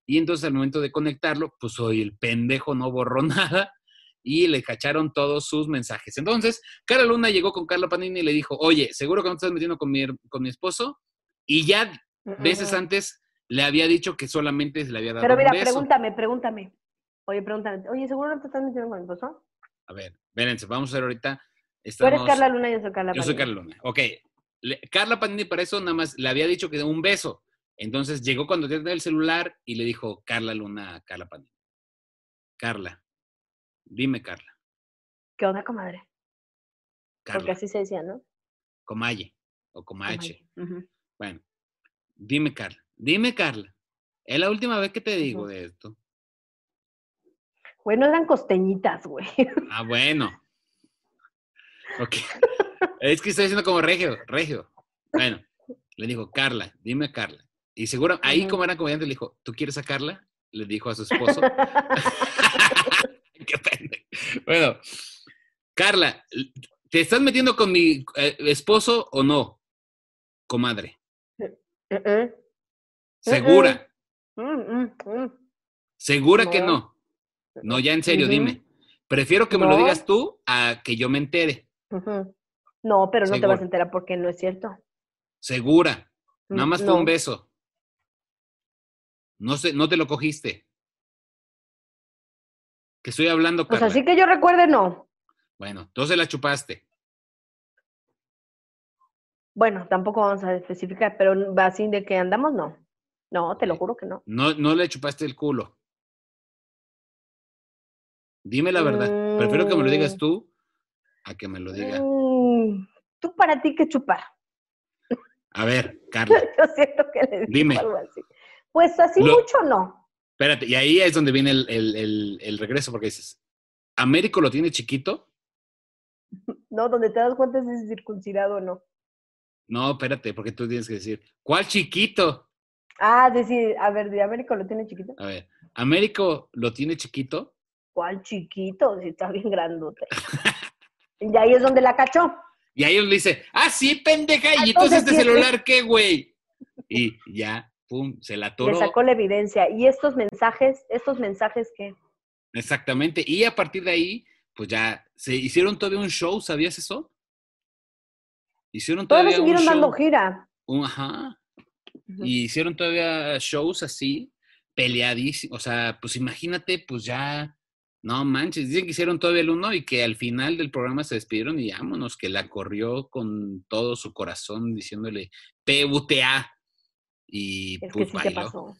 y entonces al momento de conectarlo, pues hoy el pendejo no borró nada y le cacharon todos sus mensajes. Entonces, Carla Luna llegó con Carla Panini y le dijo, oye, ¿seguro que no te estás metiendo con mi, con mi esposo? Y ya veces
Ujú.
antes le había dicho que solamente le había dado
Pero mira,
un beso.
pregúntame, pregúntame. Oye, pregúntame. Oye, ¿seguro no te estás metiendo con mi esposo?
A ver, espérense, vamos a ver ahorita.
Tú
Estamos...
eres Carla Luna y yo soy Carla
Yo soy
Panini.
Carla Luna. Ok. Le- Carla Panini para eso nada más le había dicho que de un beso. Entonces llegó cuando tenía el celular y le dijo Carla Luna a Carla Panini. Carla, dime Carla.
¿Qué onda, comadre? Porque así se decía, ¿no?
Comalle o Comache. Bueno, dime Carla, dime Carla. Es la última vez que te digo de esto.
Güey, no eran costeñitas, güey.
Ah, bueno. Ok. Es que estoy diciendo como regio, regio. Bueno, le dijo, Carla, dime Carla. Y seguro, ahí como era comediante, le dijo, ¿tú quieres a Carla? Le dijo a su esposo. Qué pendejo. Bueno, Carla, ¿te estás metiendo con mi eh, esposo o no? Comadre.
Uh-uh.
¿Segura?
Mm, mm, mm.
¿Segura que
No.
no? Ya en serio, dime. Prefiero que me lo digas tú a que yo me entere.
Ujú. No, pero no te vas a enterar porque no es cierto.
Segura. Nada
Mm,
más fue
no.
un beso. No sé, no te lo cogiste. Que estoy hablando,
Pues
Carla.
así que yo recuerde, no.
Bueno, entonces la chupaste.
Bueno, tampoco vamos a especificar, pero así de que andamos, no. No, te lo juro que no.
No, no le chupaste el culo. Dime la verdad. Prefiero que me lo digas
Mm.
tú a que me lo diga.
Mm, Tú para ti que chupar.
A ver, Carla,
Yo siento que le digo
Dime.
algo así. Pues así
Lo-
mucho no.
espérate. Y ahí es donde viene el, el- el- el regreso, porque dices, ¿Américo lo tiene chiquito?
No, donde te das cuenta si es circuncidado o no.
No, espérate, porque tú tienes que decir, ¿cuál chiquito?
Ah, decir, a ver, de Américo lo tiene chiquito.
A ver, ¿Américo lo tiene chiquito?
¿Cuál chiquito? Si está bien grandote. y ahí es donde la cachó.
Y ahí él dice, ah, sí, pendeja, y
Entonces,
este
sí es-
celular, ¿qué, güey? Y ya, pum, se la
Le
atoró.
sacó la evidencia. Y estos mensajes, estos mensajes que
Exactamente. Y a partir de ahí, pues ya se hicieron todavía un show, ¿sabías eso? Hicieron
todavía
todavía un
siguieron
show.
dando gira.
un- ajá. Y hicieron todavía shows así, peleadísimos. O sea, pues imagínate, pues ya, no manches. Dicen que hicieron todavía el uno y que al final del programa se despidieron y vámonos, que la corrió con todo su corazón diciéndole PUTA. Y
Es que
pues
sí pasó.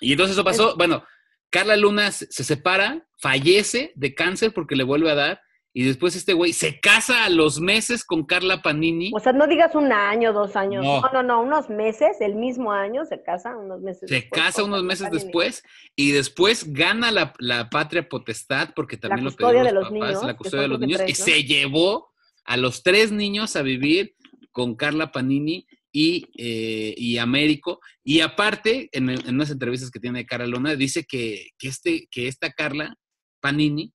Y entonces eso pasó, bueno, Carla Luna se separa, fallece de cáncer porque le vuelve a dar, y después este güey se casa a los meses con Carla Panini,
O sea, no digas un año, dos años.
No.
No, no, no, unos meses, el mismo año se casa, unos meses
se
después
casa unos meses
Panini.
después, y después gana la, la patria potestad, porque también lo
custodia
pidieron
de
los
los
papás,
niños,
la custodia de los niños, y
tres, ¿no?
se llevó a los tres niños a vivir con Carla Panini y, eh, y Américo. Y aparte, en, en unas entrevistas que tiene Carla Luna, dice que, que, este, que esta Carla Panini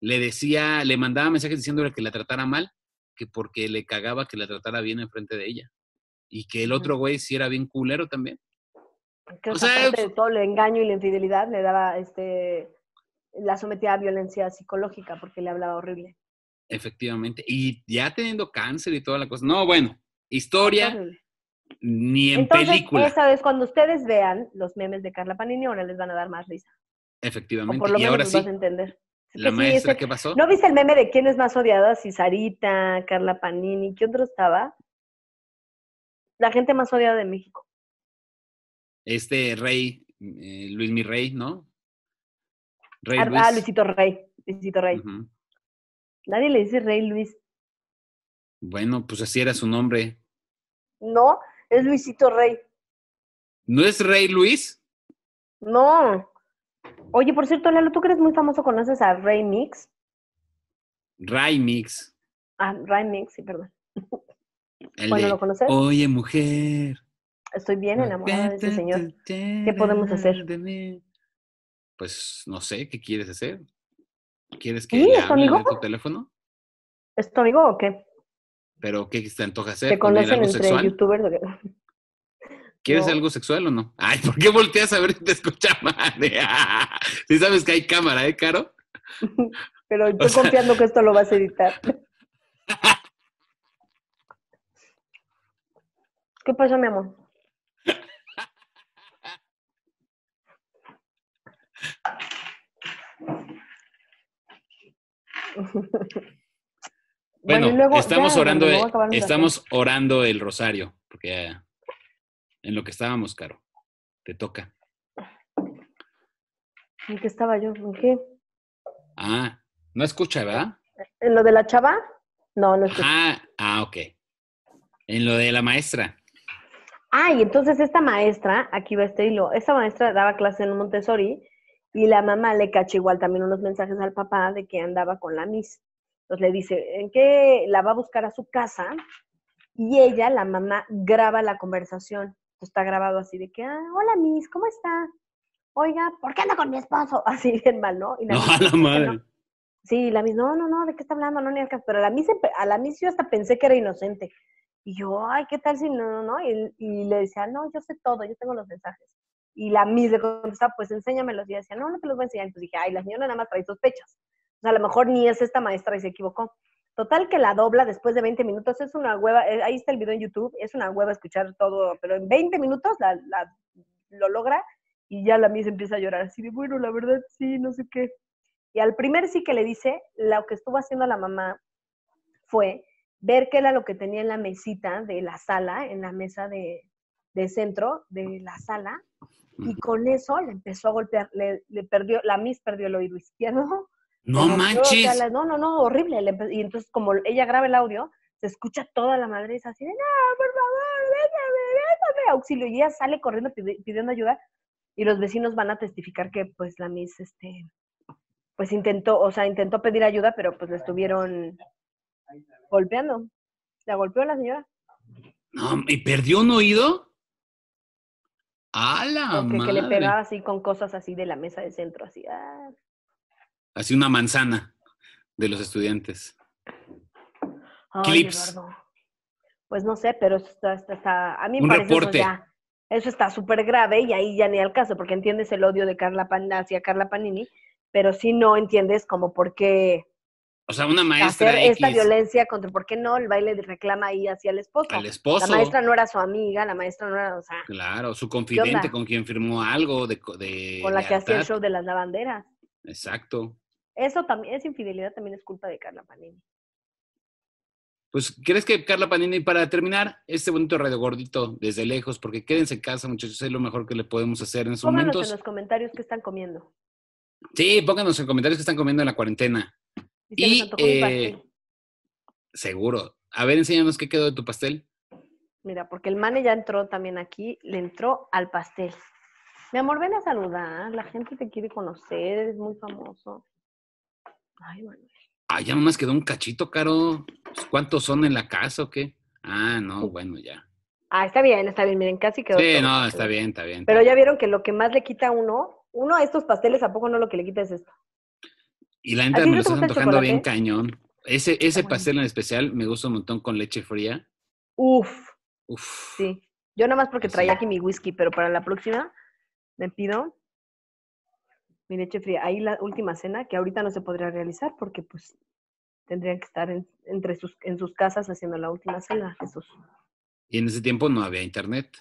le decía, le mandaba mensajes diciéndole que la tratara mal, que porque le cagaba que la tratara bien enfrente de ella. Y que el otro güey sí era bien culero también.
Que
O
sea, de todo el engaño y la infidelidad, le daba, este, la sometía a violencia psicológica porque le hablaba horrible.
Efectivamente. Y ya teniendo cáncer y toda la cosa. No, bueno, historia
Horrible.
ni en
Entonces,
película.
esa vez cuando ustedes vean los memes de Carla Panini, ahora les van a dar más risa. O
Efectivamente.
por lo
Y
menos
ahora sí,
vas a entender.
La
sí,
maestra,
ese-
¿qué pasó?
¿No viste el meme de quién es más odiada? Si Sarita, Carla Panini, ¿qué otro estaba? La gente más odiada de México.
Este rey, eh, Luis mi rey, ¿no? Rey
Ah,
Luis.
ah, Luisito Rey. Luisito Rey. Nadie le dice Rey Luis.
Bueno, pues así era su nombre.
No, es Luisito Rey.
¿No es Rey Luis?
No. Oye, por cierto, Lalo, tú que eres muy famoso, ¿conoces a Rey Mix?
Ray Mix.
Ah, Rey Mix, sí, perdón.
El
Bueno,
de,
¿lo conoces?
Oye, mujer.
Estoy bien enamorada de ese señor. ¿Qué podemos hacer?
Pues no sé, ¿qué quieres hacer? ¿Quieres que
¿Sí?
le
¿Es tu
hable de tu teléfono?
¿Es tu amigo o qué?
¿Pero qué te antoja hacer?
¿Te
¿Con él
conocen entre
sexual?
youtubers o qué?
¿Quieres
No.
algo sexual o no? Ay, ¿por qué volteas a ver si te escucha madre? Si sabes que hay cámara, ¿eh, Caro?
Pero estoy
sea-
confiando que esto lo vas a editar. ¿Qué pasa, mi amor?
Bueno,
luego,
estamos
ya,
orando, estamos orando el rosario, porque ya- en lo que estábamos, Caro. Te toca.
¿En qué estaba yo? ¿En qué?
Ah, no escucha, ¿verdad?
¿En lo de la chava? No, no escucha.
Ah, ah, ok. En lo de la maestra.
Ah, y entonces esta maestra, aquí va este hilo, esta maestra daba clase en Montessori y la mamá le cacha igual también unos mensajes al papá de que andaba con la Miss. Entonces le dice, ¿en qué la va a buscar a su casa? Y ella, la mamá, graba la conversación. Está grabado así de que, ah, hola Miss, ¿cómo está? Oiga, ¿por qué anda con mi esposo? Así bien mal, ¿no? Y
no, a la madre.
Sí, la Miss, no, no, no, ¿de qué está hablando? No, ni al caso. Pero a la Miss, a la Miss yo hasta pensé que era inocente. Y yo, ay, ¿qué tal si no, no, no? Y, y, le decía, no, yo sé todo, yo tengo los mensajes. Y la Miss le contestaba, pues enséñamelos. Y decía, no, no te los voy a enseñar. Entonces dije, ay, la señora nada más trae sospechas. O sea, a lo mejor ni es esta maestra y se equivocó. Total que la dobla después de 20 minutos. Es una hueva, eh, ahí está el video en YouTube, es una hueva escuchar todo, pero en 20 minutos la, la, lo logra y ya la Miss empieza a llorar así de, bueno, la verdad sí, no sé qué. Y al primer sí que le dice, lo que estuvo haciendo la mamá fue ver qué era lo que tenía en la mesita de la sala, en la mesa de, centro de la sala, y con eso le empezó a golpear, le, perdió, la Miss perdió el oído izquierdo.
No manches.
no, no, no, horrible. Y entonces, como ella graba el audio, se escucha toda la madre así de, no, por favor, déjame, déjame, auxilio. Y ella sale corriendo pidiendo ayuda y los vecinos van a testificar que, pues, la Miss, este, pues intentó, o sea, intentó pedir ayuda, pero pues le estuvieron golpeando. La golpeó la señora.
No, ¿y perdió un oído? ¡A la
madre! Que le pegaba así con cosas así de la mesa de centro, así. Ah.
Así una manzana de los estudiantes.
Clips. Pues no sé, pero está, está, a mí me parece reporte. Eso, eso está súper grave y ahí ya ni al caso, porque entiendes el odio de Carla Pan hacia Carla Panini, pero sí no entiendes como por qué
o sea, una maestra.
Hacer esta violencia contra, ¿por qué no? El baile reclama ahí hacia el esposo.
Al esposo.
La maestra no era su amiga, la maestra no era, o sea.
Claro, su confidente con quien firmó algo de. de
con la que hacía el show de las lavanderas.
Exacto.
Eso también, esa infidelidad también es culpa de Carla Panini.
Pues, ¿crees que Carla Panini, para terminar este bonito radio gordito desde lejos, porque quédense en casa, muchachos, es lo mejor que le podemos hacer en estos
Pónganos
momentos?
en los comentarios qué están comiendo.
Sí, pónganos en comentarios qué están comiendo en la cuarentena. Y, eh, seguro. A ver, enséñanos qué quedó de tu pastel.
Mira, porque el mane ya entró también aquí, le entró al pastel. Mi amor, ven a saludar, la gente te quiere conocer, eres muy famoso. Ay, bueno.
Ah, ya nomás quedó un cachito, Caro. ¿Cuántos son en la casa o qué? Ah, no, bueno, ya.
Ah, está bien, está bien, miren, casi quedó.
Sí, no, está bien, está bien.
Pero ya vieron que lo que más le quita a uno, uno a estos pasteles, ¿a poco no lo que le quita es esto?
Y la neta me lo estás antojando bien cañón. Ese, ese pastel en especial me gusta un montón con leche fría.
Uf.
Uf.
Sí. Yo nada más porque traía aquí mi whisky, pero para la próxima me pido mi leche fría. Ahí la última cena, que ahorita no se podría realizar porque pues tendrían que estar en, entre sus, en sus casas haciendo la última cena, Jesús.
Y en ese tiempo no había internet.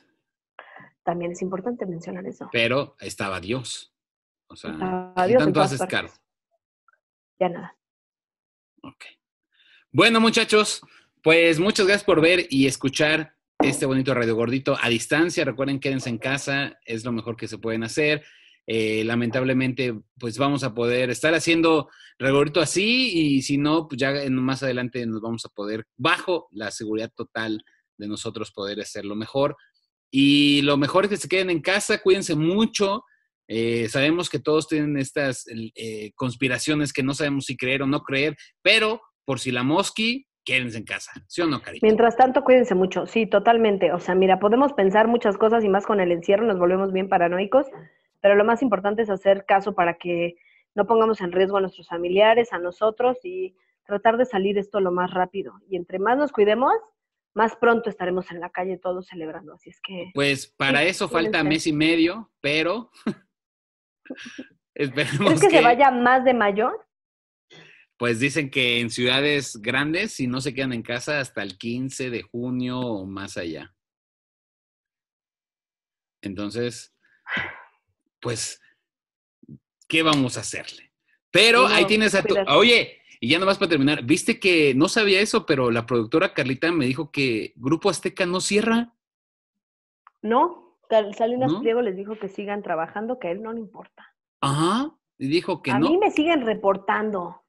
También es importante mencionar eso.
Pero estaba Dios. O sea, Dios tanto haces caro
ya nada.
Ok. Bueno, muchachos, pues muchas gracias por ver y escuchar este bonito Radio Gordito a distancia. Recuerden, quédense en casa, es lo mejor que se pueden hacer. Eh, lamentablemente, pues vamos a poder estar haciendo Radio Gordito así y si no, pues ya más adelante nos vamos a poder, bajo la seguridad total de nosotros, poder hacerlo mejor. Y lo mejor es que se queden en casa, cuídense mucho. Eh, sabemos que todos tienen estas eh, conspiraciones que no sabemos si creer o no creer, pero por si la mosqui, quédense en casa, ¿sí o no, Carita?
Mientras tanto, cuídense mucho, sí, totalmente. O sea, mira, podemos pensar muchas cosas y más con el encierro nos volvemos bien paranoicos, pero lo más importante es hacer caso para que no pongamos en riesgo a nuestros familiares, a nosotros y tratar de salir esto lo más rápido. Y entre más nos cuidemos, más pronto estaremos en la calle todos celebrando. Así es que.
Pues para eso falta mes y medio, pero Esperemos
¿Crees que, se vaya más de mayo?
Pues dicen que en ciudades grandes, si no se quedan en casa hasta el 15 de junio o más allá. Entonces, pues, ¿qué vamos a hacerle? Pero ahí tienes a tu... Oye, y ya nomás para terminar, viste que no sabía eso, pero la productora Carlita me dijo que Grupo Azteca no cierra.
No, Salinas
¿No?
Pliego les dijo que sigan trabajando, que a él no le importa.
Ajá. Y dijo que
a
no.
mí me siguen reportando.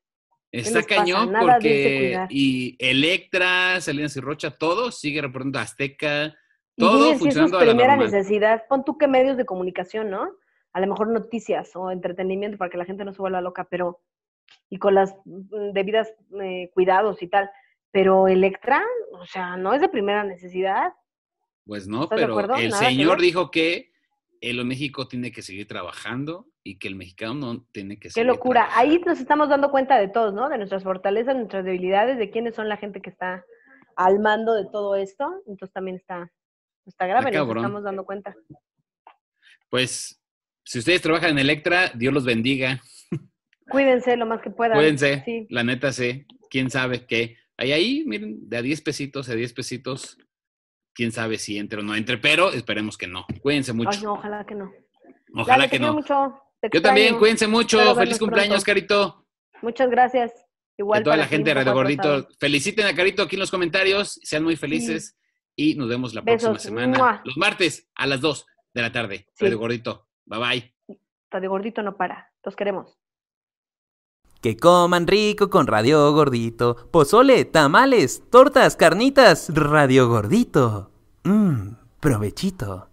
Está cañón porque y Electra, Salinas y Rocha, todo sigue reportando Azteca,
Y
todo
dime si eso es
funcionando a la
primera necesidad. Pon tú qué medios de comunicación, ¿no? A lo mejor noticias o entretenimiento para que la gente no se vuelva loca, pero y con las mm, debidas eh, cuidados y tal. Pero Electra, o sea, no es de primera necesidad.
Pues no,
¿Estás de
pero el
Nada
señor dijo que el México tiene que seguir trabajando y que el mexicano no tiene que
Qué locura. Ahí nos estamos dando cuenta de todos, ¿no? De nuestras fortalezas, nuestras debilidades, de quiénes son la gente que está al mando de todo esto. Entonces también está, está grave, nos
cabrón.
estamos dando cuenta.
Pues si ustedes trabajan en Electra, Dios los bendiga.
Cuídense lo más que puedan.
Cuídense,
Sí.
la neta sé, quién sabe qué. Ahí, ahí, miren, de a 10 pesitos, a 10 pesitos, quién sabe si entre o no entre, pero esperemos que no. Cuídense mucho.
Ay, no, ojalá que no.
Ojalá que no.
mucho.
Yo también, cuídense mucho. Feliz cumpleaños,
pronto.
Carito.
Muchas gracias. Igual
a toda la gente de Gordito. Feliciten a Carito aquí en los comentarios. Sean muy felices. Y nos vemos la próxima semana.
¡Mua!
Los martes a las 2 de la tarde.
Sí.
Radio Gordito. Bye bye.
Radio Gordito no para. Los queremos.
Que coman rico con Radio Gordito. Pozole, tamales, tortas, carnitas, Radio Gordito. Mmm, provechito.